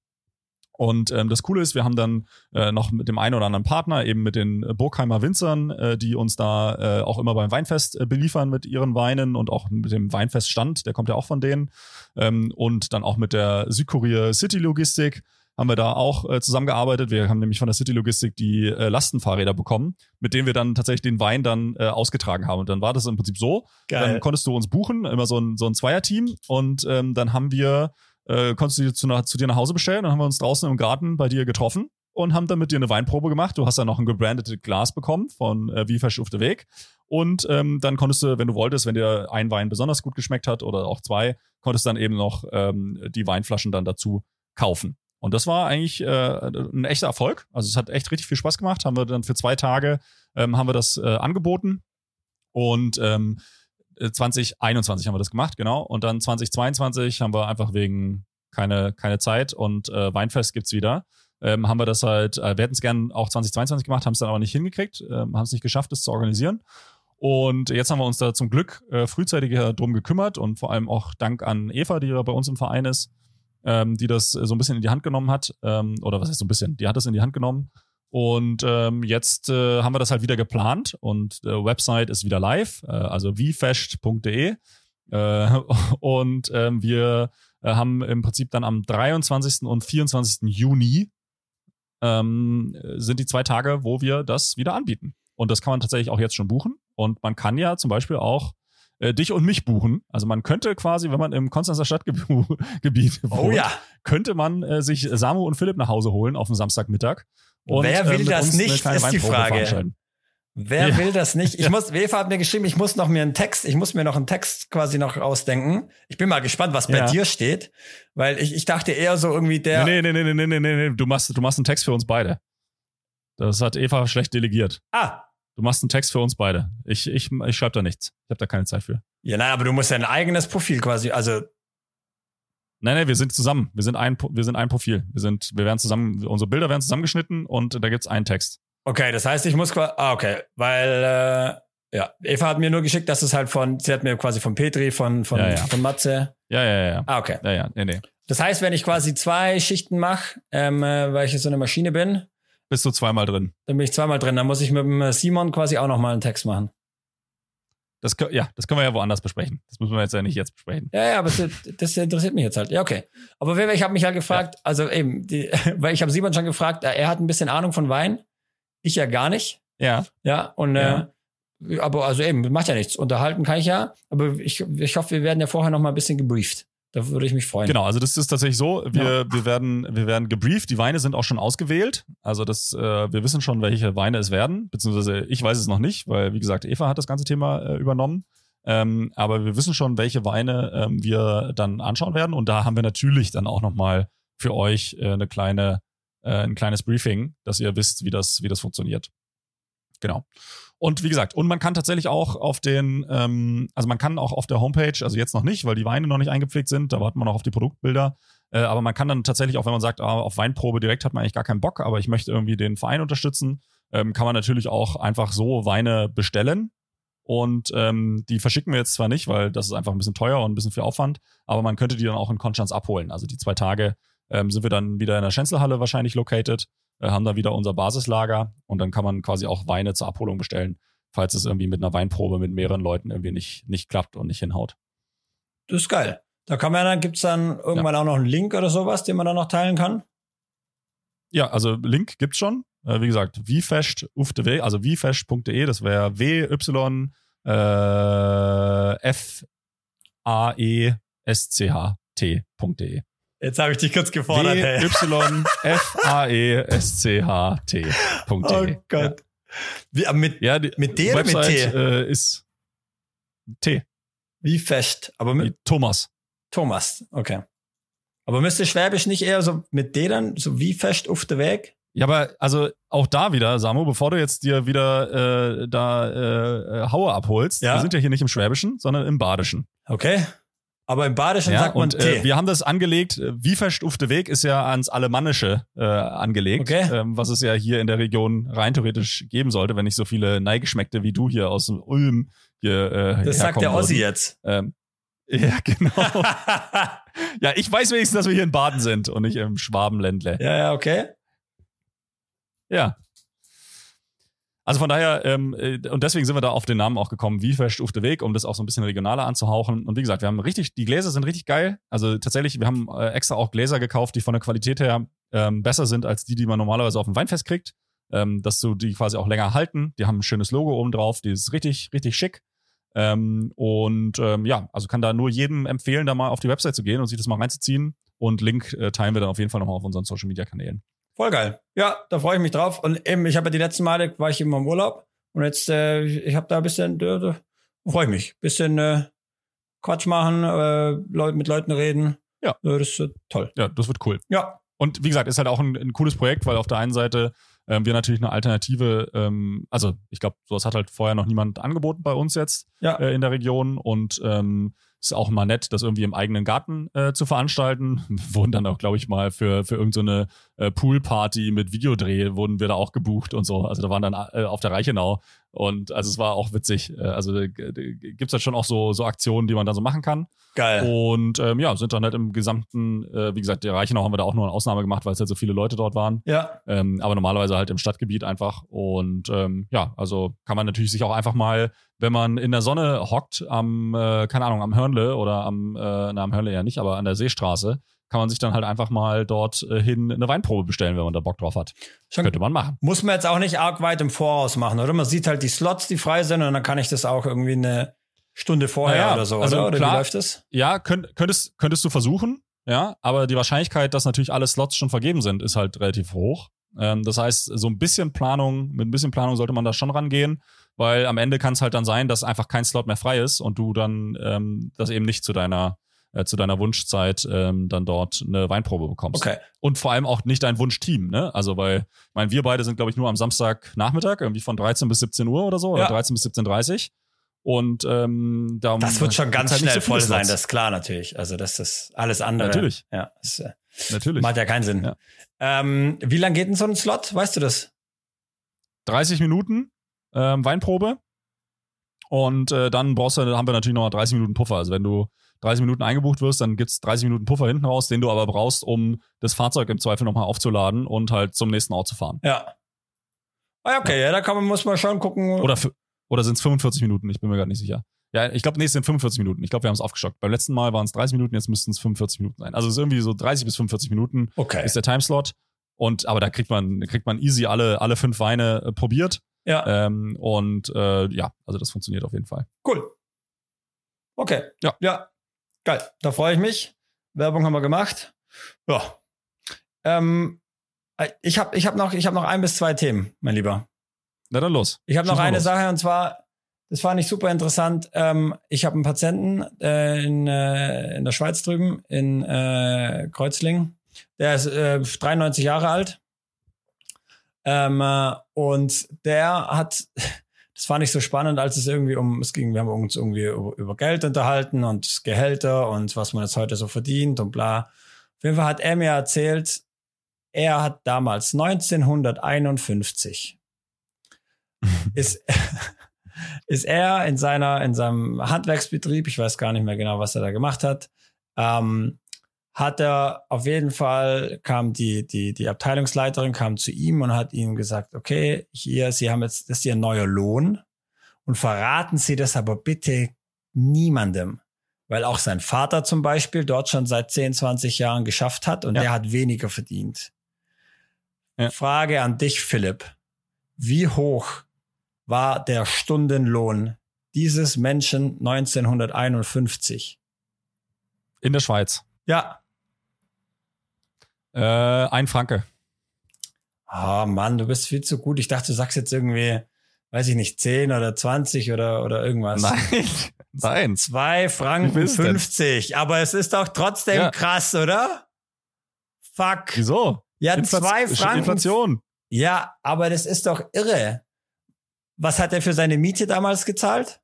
Und ähm, das Coole ist, wir haben dann äh, noch mit dem einen oder anderen Partner, eben mit den äh, Burgheimer Winzern, äh, die uns da äh, auch immer beim Weinfest äh, beliefern mit ihren Weinen und auch mit dem Weinfeststand, der kommt ja auch von denen. Ähm, und dann auch mit der Südkorea City Logistik haben wir da auch äh, zusammengearbeitet. Wir haben nämlich von der City Logistik die äh, Lastenfahrräder bekommen, mit denen wir dann tatsächlich den Wein dann äh, ausgetragen haben. Und dann war das im Prinzip so, Geil. dann konntest du uns buchen, immer so ein, so ein Zweierteam. Und ähm, dann haben wir äh, konntest du zu, zu dir nach Hause bestellen. Dann haben wir uns draußen im Garten bei dir getroffen und haben dann mit dir eine Weinprobe gemacht. Du hast dann noch ein gebrandetes Glas bekommen von äh, Wie verschufte Weg. Und ähm, dann konntest du, wenn du wolltest, wenn dir ein Wein besonders gut geschmeckt hat oder auch zwei, konntest dann eben noch ähm, die Weinflaschen dann dazu kaufen. Und das war eigentlich äh, ein echter Erfolg. Also es hat echt richtig viel Spaß gemacht. Haben wir dann für zwei Tage ähm, haben wir das äh, angeboten. Und ähm, 2021 äh, haben wir das gemacht, genau. Und dann 2022 haben wir einfach wegen keine, keine Zeit und äh, Weinfest gibt's wieder. Ähm, haben wir das halt, äh, wir hätten es gern auch 2022 gemacht, haben es dann aber nicht hingekriegt, äh, haben es nicht geschafft, das zu organisieren. Und jetzt haben wir uns da zum Glück äh, frühzeitig drum gekümmert und vor allem auch Dank an Eva, die ja bei uns im Verein ist, ähm, die das so ein bisschen in die Hand genommen hat. Ähm, oder was heißt so ein bisschen? Die hat das in die Hand genommen und ähm, jetzt äh, haben wir das halt wieder geplant und äh, Website ist wieder live, äh, also wiefest.de. Äh, und ähm, wir äh, haben im Prinzip dann am 23. und 24. Juni ähm, sind die zwei Tage, wo wir das wieder anbieten. Und das kann man tatsächlich auch jetzt schon buchen. Und man kann ja zum Beispiel auch äh, dich und mich buchen. Also man könnte quasi, wenn man im Konstanzer Stadtgebiet oh, wohnt, ja. könnte man äh, sich Samu und Philipp nach Hause holen auf dem Samstagmittag und, Wer will äh, das nicht, ist die Frage. Wer ja. will das nicht? Ich muss, Wefa hat mir geschrieben, ich muss noch mir einen Text, ich muss mir noch einen Text quasi noch ausdenken. Ich bin mal gespannt, was bei ja. dir steht, weil ich, ich dachte eher so irgendwie der. Nee, nee, nee, nee, nee, nee, nee, du machst, du machst einen Text für uns beide. Das hat Eva schlecht delegiert. Ah, Du machst einen Text für uns beide. Ich, ich, ich schreibe da nichts. Ich habe da keine Zeit für. Ja, nein, aber du musst ja ein eigenes Profil quasi, also Nein, nein, wir sind zusammen. Wir sind ein, wir sind ein Profil. Wir sind, wir werden zusammen, unsere Bilder werden zusammengeschnitten und da gibt's einen Text. Okay, das heißt, ich muss quasi, ah, okay, weil, äh, ja, Eva hat mir nur geschickt, dass es halt von, sie hat mir quasi von Petri, von, von, Ja, ja. von Matze. Ja, ja, ja. Ah, okay. Ja, ja, nee, nee. Das heißt, wenn ich quasi zwei Schichten mache, ähm, äh, weil ich jetzt so eine Maschine bin, Bist du zweimal drin. dann bin ich zweimal drin. Dann muss ich mit dem Simon quasi auch nochmal einen Text machen. Das, ja, das können wir ja woanders besprechen. Das müssen wir jetzt ja nicht jetzt besprechen. Ja, ja, aber das, das interessiert mich jetzt halt. Ja, okay. Aber ich habe mich halt gefragt, also eben, die, weil ich habe Simon schon gefragt, er hat ein bisschen Ahnung von Wein, ich ja gar nicht. Ja, Ja, und Ja. Äh, aber also eben, macht ja nichts. Unterhalten kann ich ja, aber ich, ich hoffe, wir werden ja vorher noch mal ein bisschen gebrieft. Da würde ich mich freuen. genau. Also das ist tatsächlich so. Wir, wir werden, wir werden gebrieft. Die Weine sind auch schon ausgewählt. Also das, äh, wir wissen schon, welche Weine es werden. Beziehungsweise ich weiß es noch nicht, weil wie gesagt, Eva hat das ganze Thema äh, übernommen. Ähm, aber wir wissen schon, welche Weine ähm, wir dann anschauen werden. Und da haben wir natürlich dann auch noch mal für euch äh, eine kleine, äh, ein kleines Briefing, dass ihr wisst, wie das, wie das funktioniert. Genau. Und wie gesagt, und man kann tatsächlich auch auf den, ähm, also man kann auch auf der Homepage, also jetzt noch nicht, weil die Weine noch nicht eingepflegt sind, da warten wir noch auf die Produktbilder. Äh, aber man kann dann tatsächlich auch, wenn man sagt, ah, auf Weinprobe direkt hat man eigentlich gar keinen Bock, aber ich möchte irgendwie den Verein unterstützen, ähm, kann man natürlich auch einfach so Weine bestellen. Und ähm, die verschicken wir jetzt zwar nicht, weil das ist einfach ein bisschen teuer und ein bisschen viel Aufwand, aber man könnte die dann auch in Konstanz abholen. Also die zwei Tage ähm, sind wir dann wieder in der Schenzelhalle wahrscheinlich located, äh, haben da wieder unser Basislager und dann kann man quasi auch Weine zur Abholung bestellen, falls es irgendwie mit einer Weinprobe mit mehreren Leuten irgendwie nicht, nicht klappt und nicht hinhaut. Das ist geil. Da kann man dann, gibt's dann irgendwann auch noch einen Link oder sowas, den man dann noch teilen kann? Ja, also Link gibt's schon. Äh, wie gesagt, wiefest also wiefest.de, das wäre w y äh, f a e s c h t.de. Jetzt habe ich dich kurz gefordert, W y f a e s c h t.de. Oh Gott. Wie, aber mit, Ja, die Mit D oder mit T? Äh, ist T, wie fest? Aber mit wie Thomas. Thomas, okay. Aber müsste Schwäbisch nicht eher so mit D dann, so wie fest auf der Weg? Ja, aber also auch da wieder, Samu, bevor du jetzt dir wieder äh, da äh, Haue abholst, Ja. wir sind ja hier nicht im Schwäbischen, sondern im Badischen. Okay. Aber im Badischen Ja, sagt man und T. äh, wir haben das angelegt, äh, wie verstufte Weg ist ja ans Alemannische äh, angelegt, Okay. ähm, was es ja hier in der Region rein theoretisch geben sollte, wenn nicht so viele Neigeschmeckte wie du hier aus Ulm hier äh, das sagt der Ossi würden. jetzt. Ähm, ja, genau. ja, ich weiß wenigstens, dass wir hier in Baden sind und nicht im Schwabenländle. ja, ja, okay. Ja. Also von daher, ähm, äh, und deswegen sind wir da auf den Namen auch gekommen, wie verstufte Weg, um das auch so ein bisschen regionaler anzuhauchen. Und wie gesagt, wir haben richtig, die Gläser sind richtig geil. Also tatsächlich, wir haben äh, extra auch Gläser gekauft, die von der Qualität her ähm, besser sind als die, die man normalerweise auf dem Weinfest kriegt. Ähm, dass du die quasi auch länger halten. Die haben ein schönes Logo oben drauf, die ist richtig, richtig schick. Ähm, und ähm, ja, also kann da nur jedem empfehlen, da mal auf die Website zu gehen und sich das mal reinzuziehen. Und Link äh, teilen wir dann auf jeden Fall nochmal auf unseren Social Media Kanälen. Voll geil. Ja, da freue ich mich drauf. Und eben, ich habe ja die letzten Male, war ich immer im Urlaub. Und jetzt, äh, ich habe da ein bisschen, äh, da freue ich mich. Bisschen äh, Quatsch machen, äh, Leut, mit Leuten reden. Ja. Das ist äh, toll. Ja, das wird cool. Ja, Und wie gesagt, ist halt auch ein, ein cooles Projekt, weil auf der einen Seite ähm, wir natürlich eine Alternative, ähm, also ich glaube, sowas hat halt vorher noch niemand angeboten bei uns jetzt ja. äh, in der Region und ähm, ist auch mal nett, das irgendwie im eigenen Garten äh, zu veranstalten. Wurden dann auch, glaube ich, mal für, für irgendeine so äh, Poolparty mit Videodreh wurden wir da auch gebucht und so. Also da waren dann äh, auf der Reichenau und also es war auch witzig. Äh, also äh, gibt's halt schon auch so, so Aktionen, die man da so machen kann. Geil. Und ähm, ja, sind dann halt im gesamten, äh, wie gesagt, der Reichenau haben wir da auch nur eine Ausnahme gemacht, weil es halt so viele Leute dort waren. Ja, Ähm, aber normalerweise halt im Stadtgebiet einfach. Und ähm, ja, also kann man natürlich sich auch einfach mal, wenn man in der Sonne hockt, am, äh, keine Ahnung, am Hörnle oder am, äh, na, am Hörnle ja nicht, aber an der Seestraße, kann man sich dann halt einfach mal dort äh, hin eine Weinprobe bestellen, wenn man da Bock drauf hat. schon, Könnte man machen. muss man jetzt auch nicht arg weit im Voraus machen, oder? Man sieht halt die Slots, die frei sind, und dann kann ich das auch irgendwie eine Stunde vorher Naja, oder so, also oder? Oder klar. wie läuft das? Ja, könnt, könntest, könntest du versuchen, ja, aber die Wahrscheinlichkeit, dass natürlich alle Slots schon vergeben sind, ist halt relativ hoch. Ähm, das heißt, so ein bisschen Planung, mit ein bisschen Planung sollte man da schon rangehen, weil am Ende kann es halt dann sein, dass einfach kein Slot mehr frei ist und du dann ähm, das eben nicht zu deiner äh, zu deiner Wunschzeit ähm, dann dort eine Weinprobe bekommst. Okay. Und vor allem auch nicht dein Wunschteam, ne? Also weil, ich meine, wir beide sind, glaube ich, nur am Samstagnachmittag, irgendwie von 13 bis 17 Uhr oder so, oder Ja. 13 bis 17.30 Und ähm, da Das wird schon ganz halt schnell so voll sein, Slots. das ist klar natürlich. Also das ist alles andere. Natürlich. Ja, das äh, Natürlich. macht ja keinen Sinn. Ja. Ähm, wie lang geht denn so ein Slot? Weißt du das? 30 Minuten ähm, Weinprobe. Und äh, dann brauchst du, haben wir natürlich noch 30 Minuten Puffer. Also wenn du 30 Minuten eingebucht wirst, dann gibt's 30 Minuten Puffer hinten raus, den du aber brauchst, um das Fahrzeug im Zweifel nochmal aufzuladen und halt zum nächsten Ort zu fahren. Ja. Ah, okay, ja, da kann man, muss man schon gucken. Oder, oder sind es 45 Minuten? Ich bin mir gerade nicht sicher. Ja, ich glaube, nee, es sind 45 Minuten. Ich glaube, wir haben es aufgestockt. Beim letzten Mal waren es 30 Minuten, jetzt müssten es 45 Minuten sein. Also es ist irgendwie so 30 bis 45 Minuten okay. ist der Timeslot. Und aber da kriegt man, kriegt man easy alle, alle fünf Weine äh, probiert. Ja, Ähm, und äh, ja, also das funktioniert auf jeden Fall. cool. Okay. Ja. Ja. Geil. Da freue ich mich. Werbung haben wir gemacht. Ja. Ähm, äh, ich habe ich hab noch, ich hab noch ein bis zwei Themen, mein Lieber. Na dann los. Ich habe noch eine los. Sache und zwar, das fand ich super interessant. Ähm, ich habe einen Patienten äh, in, äh, in der Schweiz drüben, in äh, Kreuzlingen. Der ist äh, 93 Jahre alt. Ähm, äh, und der hat, das fand ich so spannend, als es irgendwie um, es ging, wir haben uns irgendwie über, über Geld unterhalten und Gehälter und was man jetzt heute so verdient und bla. Auf jeden Fall hat er mir erzählt, er hat damals 1951 ist, ist er in seiner, in seinem Handwerksbetrieb, ich weiß gar nicht mehr genau, was er da gemacht hat, ähm, hat er auf jeden Fall, kam die, die, die Abteilungsleiterin kam zu ihm und hat ihm gesagt, okay, hier, Sie haben jetzt, das ist Ihr neuer Lohn und verraten Sie das aber bitte niemandem. Weil auch sein Vater zum Beispiel dort schon seit 10, 20 Jahren geschafft hat und Ja. der hat weniger verdient. Ja. Frage an dich, Philipp. Wie hoch war der Stundenlohn dieses Menschen 1951? In der Schweiz. Ja. Äh, ein Franke. Ah, Mann, du bist viel zu gut. Ich dachte, du sagst jetzt irgendwie, weiß ich nicht, 10 oder 20 oder, oder irgendwas. Nein. Nein. Zwei Franken viel ist es denn? 50. Aber es ist doch trotzdem Ja. krass, oder? Fuck. Wieso? Ja, Infla- zwei Franken. Inflation. Ja, aber das ist doch irre. Was hat er für seine Miete damals gezahlt?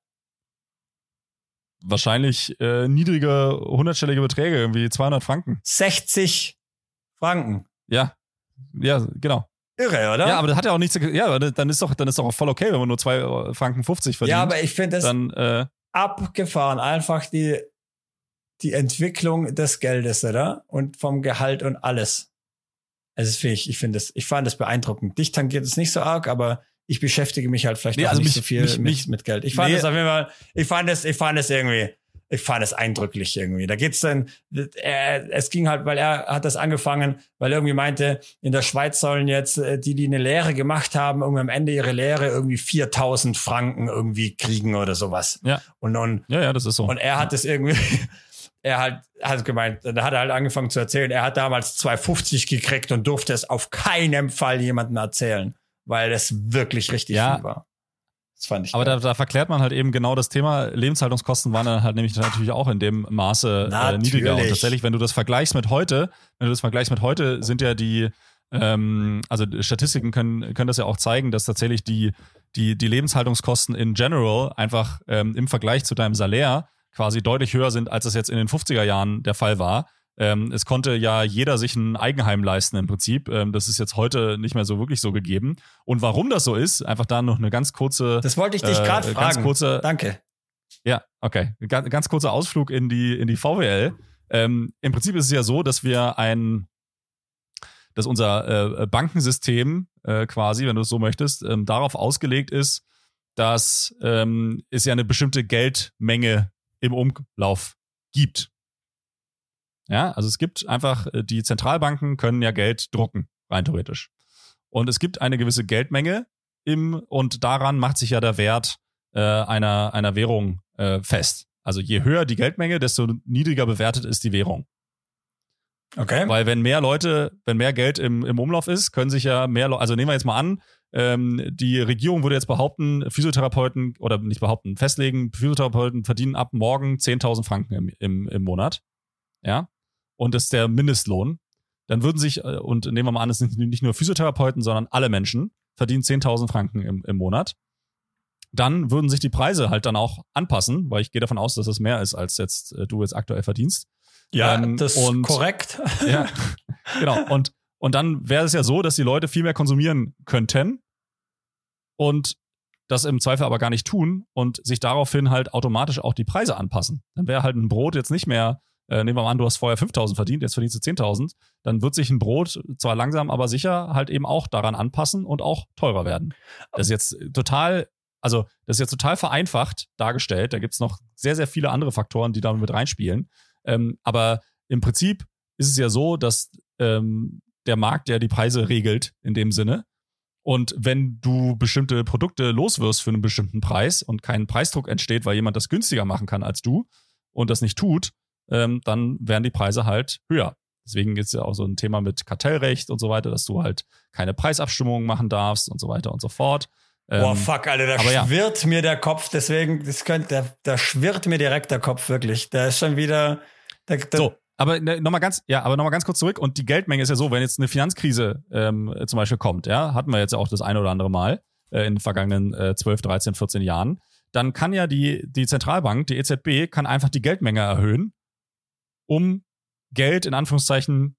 Wahrscheinlich äh, niedrige, hundertstellige Beträge, irgendwie 200 Franken. 60 Franken. Ja. Ja, genau. Irre, oder? Ja, aber das hat ja auch nichts. Ja, aber dann ist doch, dann ist doch auch voll okay, wenn man nur zwei Franken 50 verdient. ja, aber ich finde es dann, äh, abgefahren. Einfach die, die Entwicklung des Geldes, oder? Und vom Gehalt und alles. Also das finde ich, ich finde es, ich fand das beeindruckend. Dich tangiert es nicht so arg, aber ich beschäftige mich halt vielleicht Nee, auch also nicht mich- so viel mich- mit, mich- mit Geld. Ich fand Nee. es auf jeden Fall, ich fand es, ich fand es irgendwie, ich fand es eindrücklich irgendwie. Da geht's dann, äh, es ging halt, weil er hat das angefangen, weil er irgendwie meinte, in der Schweiz sollen jetzt äh, die, die eine Lehre gemacht haben, irgendwie am Ende ihre Lehre irgendwie 4000 Franken irgendwie kriegen oder sowas. Ja. Und, und ja, ja, das ist so. und er hat es irgendwie, er hat, hat gemeint, da hat er halt angefangen zu erzählen, er hat damals 2,50 gekriegt und durfte es auf keinen Fall jemandem erzählen, weil das wirklich richtig Ja. viel war. Das fand ich aber da, da verklärt man halt eben genau das Thema. Lebenshaltungskosten waren dann halt nämlich natürlich auch in dem Maße äh, niedriger. Und tatsächlich, wenn du das vergleichst mit heute, wenn du das vergleichst mit heute, sind ja die, ähm, also Statistiken können, können das ja auch zeigen, dass tatsächlich die, die, die Lebenshaltungskosten in general einfach ähm, im Vergleich zu deinem Salär quasi deutlich höher sind, als es jetzt in den 50er Jahren der Fall war. Ähm, es konnte ja jeder sich ein Eigenheim leisten im Prinzip. Ähm, das ist jetzt heute nicht mehr so wirklich so gegeben. Und warum das so ist, einfach da noch eine ganz kurze Das wollte ich dich äh, gerade ganz fragen. kurze- Danke. ja, okay. Ganz, ganz kurzer Ausflug in die, in die VWL. Ähm, Im Prinzip ist es ja so, dass wir ein, dass unser äh, Bankensystem äh, quasi, wenn du es so möchtest, ähm, darauf ausgelegt ist, dass ähm, es ja eine bestimmte Geldmenge im Umlauf gibt. Ja, also es gibt einfach, äh, die Zentralbanken können ja Geld drucken, rein theoretisch. Und es gibt eine gewisse Geldmenge im, und daran macht sich ja der Wert äh, einer, einer Währung äh, fest. Also je höher die Geldmenge, desto niedriger bewertet ist die Währung. Okay. Weil wenn mehr Leute, wenn mehr Geld im, im Umlauf ist, können sich ja mehr Leute, also nehmen wir jetzt mal an, ähm, die Regierung würde jetzt behaupten, Physiotherapeuten, oder nicht behaupten, festlegen, Physiotherapeuten verdienen ab morgen 10.000 Franken im, im, im Monat. ja, und das ist der Mindestlohn, dann würden sich, äh, und nehmen wir mal an, es sind nicht nur Physiotherapeuten, sondern alle Menschen, verdienen 10.000 Franken im, im Monat. Dann würden sich die Preise halt dann auch anpassen, weil ich gehe davon aus, dass es mehr ist, als jetzt äh, du jetzt aktuell verdienst. Ja, ähm, das ist korrekt. Ja, genau. Und, und dann wäre es ja so, dass die Leute viel mehr konsumieren könnten und das im Zweifel aber gar nicht tun und sich daraufhin halt automatisch auch die Preise anpassen. Dann wäre halt ein Brot jetzt nicht mehr, äh, nehmen wir mal an, du hast vorher 5000 verdient, jetzt verdienst du 10.000, dann wird sich ein Brot zwar langsam, aber sicher halt eben auch daran anpassen und auch teurer werden. Das ist jetzt total, also das ist jetzt total vereinfacht dargestellt. Da gibt es noch sehr, sehr viele andere Faktoren, die da mit reinspielen. Ähm, aber im Prinzip ist es ja so, dass ähm, der Markt ja die Preise regelt in dem Sinne. Und wenn du bestimmte Produkte loswirst für einen bestimmten Preis und kein Preisdruck entsteht, weil jemand das günstiger machen kann als du und das nicht tut, ähm, dann werden die Preise halt höher. Deswegen ist ja auch so ein Thema mit Kartellrecht und so weiter, dass du halt keine Preisabstimmungen machen darfst und so weiter und so fort. Boah, ähm, fuck, Alter, da schwirrt ja. mir der Kopf, deswegen, das könnte, da, da schwirrt mir direkt der Kopf, wirklich. Da ist schon wieder. Da, da so, aber ne, nochmal ganz, ja, aber nochmal ganz kurz zurück. Und die Geldmenge ist ja so, wenn jetzt eine Finanzkrise ähm, zum Beispiel kommt, ja, hatten wir jetzt ja auch das eine oder andere Mal äh, in den vergangenen äh, 12, 13, 14 Jahren, dann kann ja die, die Zentralbank, die EZB, kann einfach die Geldmenge erhöhen, um Geld in Anführungszeichen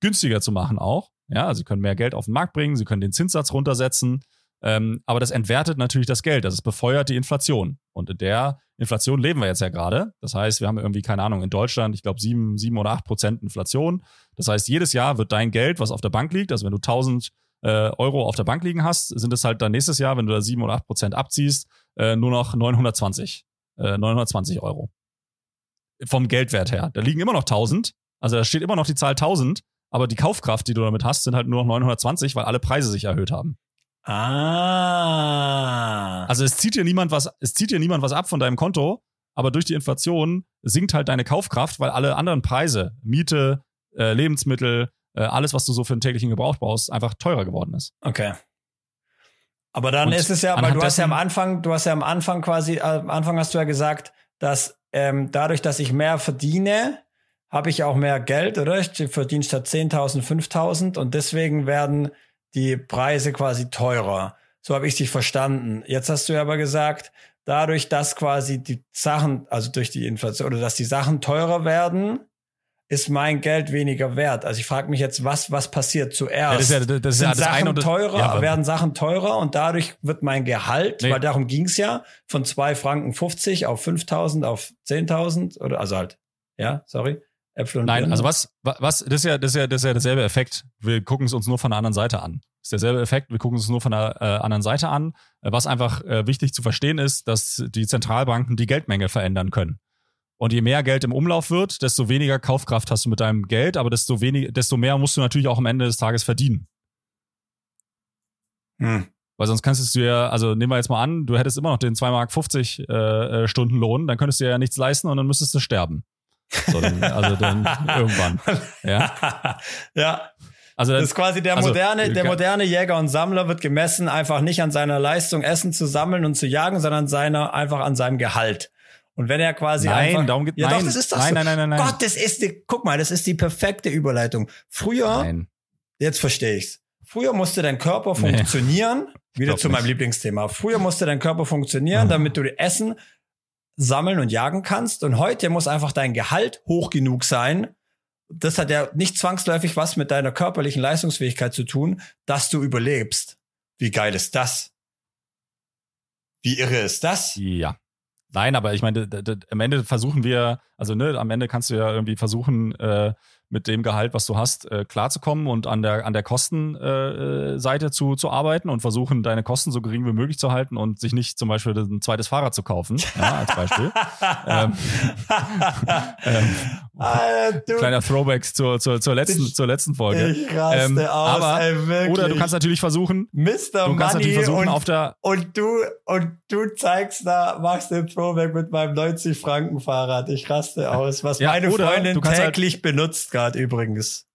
günstiger zu machen auch. Ja, also sie können mehr Geld auf den Markt bringen, sie können den Zinssatz runtersetzen, ähm, aber das entwertet natürlich das Geld, das befeuert die Inflation. Und in der Inflation leben wir jetzt ja gerade. Das heißt, wir haben irgendwie, keine Ahnung, in Deutschland, ich glaube, sieben, sieben oder acht Prozent Inflation. Das heißt, jedes Jahr wird dein Geld, was auf der Bank liegt, also wenn du 1000 äh, Euro auf der Bank liegen hast, sind es halt dann nächstes Jahr, wenn du da sieben oder acht Prozent abziehst, äh, nur noch 920, äh, 920 Euro. Vom Geldwert her. Da liegen immer noch 1000. Also da steht immer noch die Zahl 1000, aber die Kaufkraft, die du damit hast, sind halt nur noch 920, weil alle Preise sich erhöht haben. Ah. Also es zieht dir niemand was, es zieht dir niemand was ab von deinem Konto, aber durch die Inflation sinkt halt deine Kaufkraft, weil alle anderen Preise, Miete, äh, Lebensmittel, äh, alles, was du so für den täglichen Gebrauch brauchst, einfach teurer geworden ist. Okay. Aber dann Und ist es ja, weil du hast ja am Anfang, du hast ja am Anfang quasi, am Anfang hast du ja gesagt, dass ähm, dadurch, dass ich mehr verdiene, habe ich auch mehr Geld, oder? Ich verdiene statt 10.000 5.000 und deswegen werden die Preise quasi teurer. So habe ich dich verstanden. Jetzt hast du aber gesagt, dadurch, dass quasi die Sachen, also durch die Inflation oder dass die Sachen teurer werden, ist mein Geld weniger wert. Also ich frage mich jetzt, was was passiert zuerst? Ja, das ist ja, das ist Sind ja das Sachen eine teurer, ja, werden Sachen teurer und dadurch wird mein Gehalt, nee. weil darum ging's ja, von zwei Franken 50 auf 5.000 auf 10.000 oder also halt, ja, sorry. Äpfel und Nein, Birnen. also was, was, das ist ja, das ist ja, das ist ja derselbe Effekt. Wir gucken es uns nur von der anderen Seite an. Das ist derselbe Effekt. Wir gucken es nur von der äh, anderen Seite an. Äh, was einfach äh, wichtig zu verstehen ist, dass die Zentralbanken die Geldmenge verändern können. Und je mehr Geld im Umlauf wird, desto weniger Kaufkraft hast du mit deinem Geld, aber desto weniger, desto mehr musst du natürlich auch am Ende des Tages verdienen. Hm. Weil sonst kannst du ja, also nehmen wir jetzt mal an, du hättest immer noch den 2,50 Mark äh, äh, Stundenlohn, dann könntest du ja nichts leisten und dann müsstest du sterben. So, dann, also dann irgendwann. Ja. ja. Also das ist quasi der also, moderne, der moderne Jäger und Sammler wird gemessen einfach nicht an seiner Leistung, Essen zu sammeln und zu jagen, sondern seiner einfach an seinem Gehalt. Und wenn er quasi nein, einfach, darum geht, ja nein, doch, das ist doch nein, so. nein, nein, nein, nein. Gott, das ist die, guck mal, das ist die perfekte Überleitung. Früher, nein. jetzt verstehe ich's. Früher musste dein Körper funktionieren, nee, wieder zu meinem Lieblingsthema. Früher musste dein Körper funktionieren, mhm. damit du Essen sammeln und jagen kannst. Und heute muss einfach dein Gehalt hoch genug sein. Das hat ja nicht zwangsläufig was mit deiner körperlichen Leistungsfähigkeit zu tun, dass du überlebst. Wie geil ist das? Wie irre ist das? Ja. Nein, aber ich meine, am Ende versuchen wir, also ne, am Ende kannst du ja irgendwie versuchen, äh, mit dem Gehalt, was du hast, äh, klarzukommen und an der, an der Kostenseite äh, zu, zu arbeiten und versuchen, deine Kosten so gering wie möglich zu halten und sich nicht zum Beispiel ein zweites Fahrrad zu kaufen, ja, als Beispiel. ähm, ähm, Alter, kleiner Throwback zur, zur, zur, letzten, ich, zur letzten Folge. Ich raste ähm, aus, aber, ey, Oder du kannst natürlich versuchen, Mr. Du kannst natürlich versuchen, und, auf der und du und du zeigst da, machst den Throwback mit meinem 90 Franken Fahrrad. Ich raste aus, was ja, meine Freundin halt täglich halt, benutzt gerade übrigens.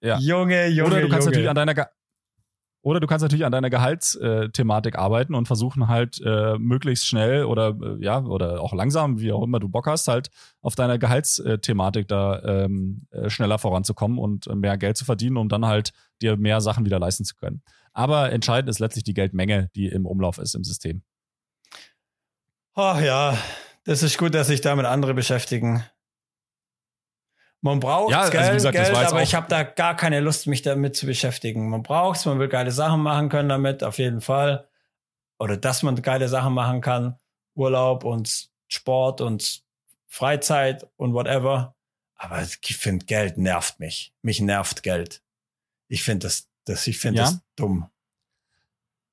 Ja. Junge, Junge, Oder du kannst Junge. natürlich an deiner, Oder du kannst natürlich an deiner Gehaltsthematik arbeiten und versuchen halt äh, möglichst schnell oder äh, ja oder auch langsam, wie auch immer du Bock hast, halt auf deiner Gehaltsthematik da ähm, äh, schneller voranzukommen und mehr Geld zu verdienen, um dann halt dir mehr Sachen wieder leisten zu können. Aber entscheidend ist letztlich die Geldmenge, die im Umlauf ist im System. Ach ja, das ist gut, dass sich damit andere beschäftigen. Man braucht ja, also Geld, gesagt, Geld aber ich habe da gar keine Lust, mich damit zu beschäftigen. Man braucht es, man will geile Sachen machen können damit, auf jeden Fall. Oder dass man geile Sachen machen kann. Urlaub und Sport und Freizeit und whatever. Aber ich finde, Geld nervt mich. Mich nervt Geld. Ich finde das, das, ich finde ja? das dumm.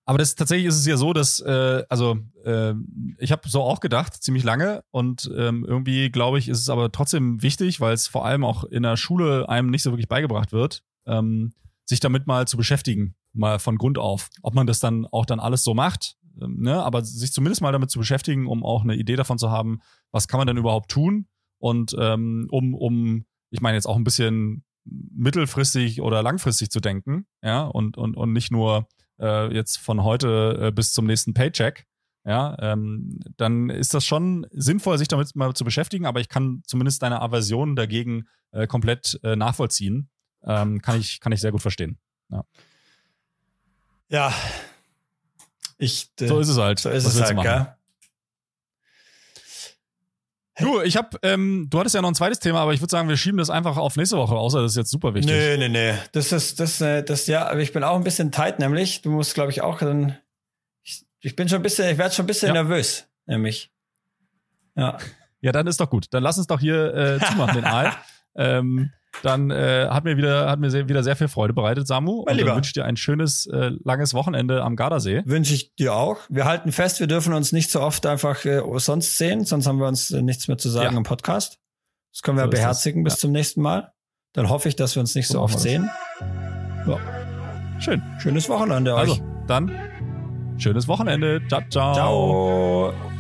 Aber das tatsächlich ist es ja so, dass äh, also äh, ich habe so auch gedacht ziemlich lange und ähm, irgendwie glaube ich ist es aber trotzdem wichtig, weil es vor allem auch in der Schule einem nicht so wirklich beigebracht wird, ähm, sich damit mal zu beschäftigen, mal von Grund auf. Ob man das dann auch dann alles so macht, ähm, ne? Aber sich zumindest mal damit zu beschäftigen, um auch eine Idee davon zu haben, was kann man denn überhaupt tun und ähm, um um ich meine jetzt auch ein bisschen mittelfristig oder langfristig zu denken, ja und und und nicht nur äh, jetzt von heute äh, bis zum nächsten Paycheck, ja, ähm, dann ist das schon sinnvoll, sich damit mal zu beschäftigen, aber ich kann zumindest deine Aversion dagegen äh, komplett äh, nachvollziehen. Ähm, kann, ich, kann ich sehr gut verstehen. Ja. ja. Ich, äh, so ist es halt. So ist es halt, gell? Du, ich hab, ähm, du hattest ja noch ein zweites Thema, aber ich würde sagen, wir schieben das einfach auf nächste Woche, außer das ist jetzt super wichtig. Nee, nee, nee. Das ist, das, äh, das, ja, aber ich bin auch ein bisschen tight, nämlich. Du musst, glaube ich, auch dann. Ich, ich bin schon ein bisschen, ich werde schon ein bisschen ja. nervös, nämlich. Ja. Ja, dann ist doch gut. Dann lass uns doch hier äh, zumachen, den Aal. ähm, dann äh, hat mir wieder hat mir sehr, wieder sehr viel Freude bereitet, Samu. Mein und dann wünsche dir ein schönes äh, langes Wochenende am Gardasee. Wünsche ich dir auch. Wir halten fest, wir dürfen uns nicht so oft einfach äh, sonst sehen, sonst haben wir uns äh, nichts mehr zu sagen ja. im Podcast. Das können wir so beherzigen bis ja. zum nächsten Mal. Dann hoffe ich, dass wir uns nicht so, so oft sehen. Ja. Schön. Schönes Wochenende also, euch. Also, dann schönes Wochenende. Ciao, ciao. Ciao.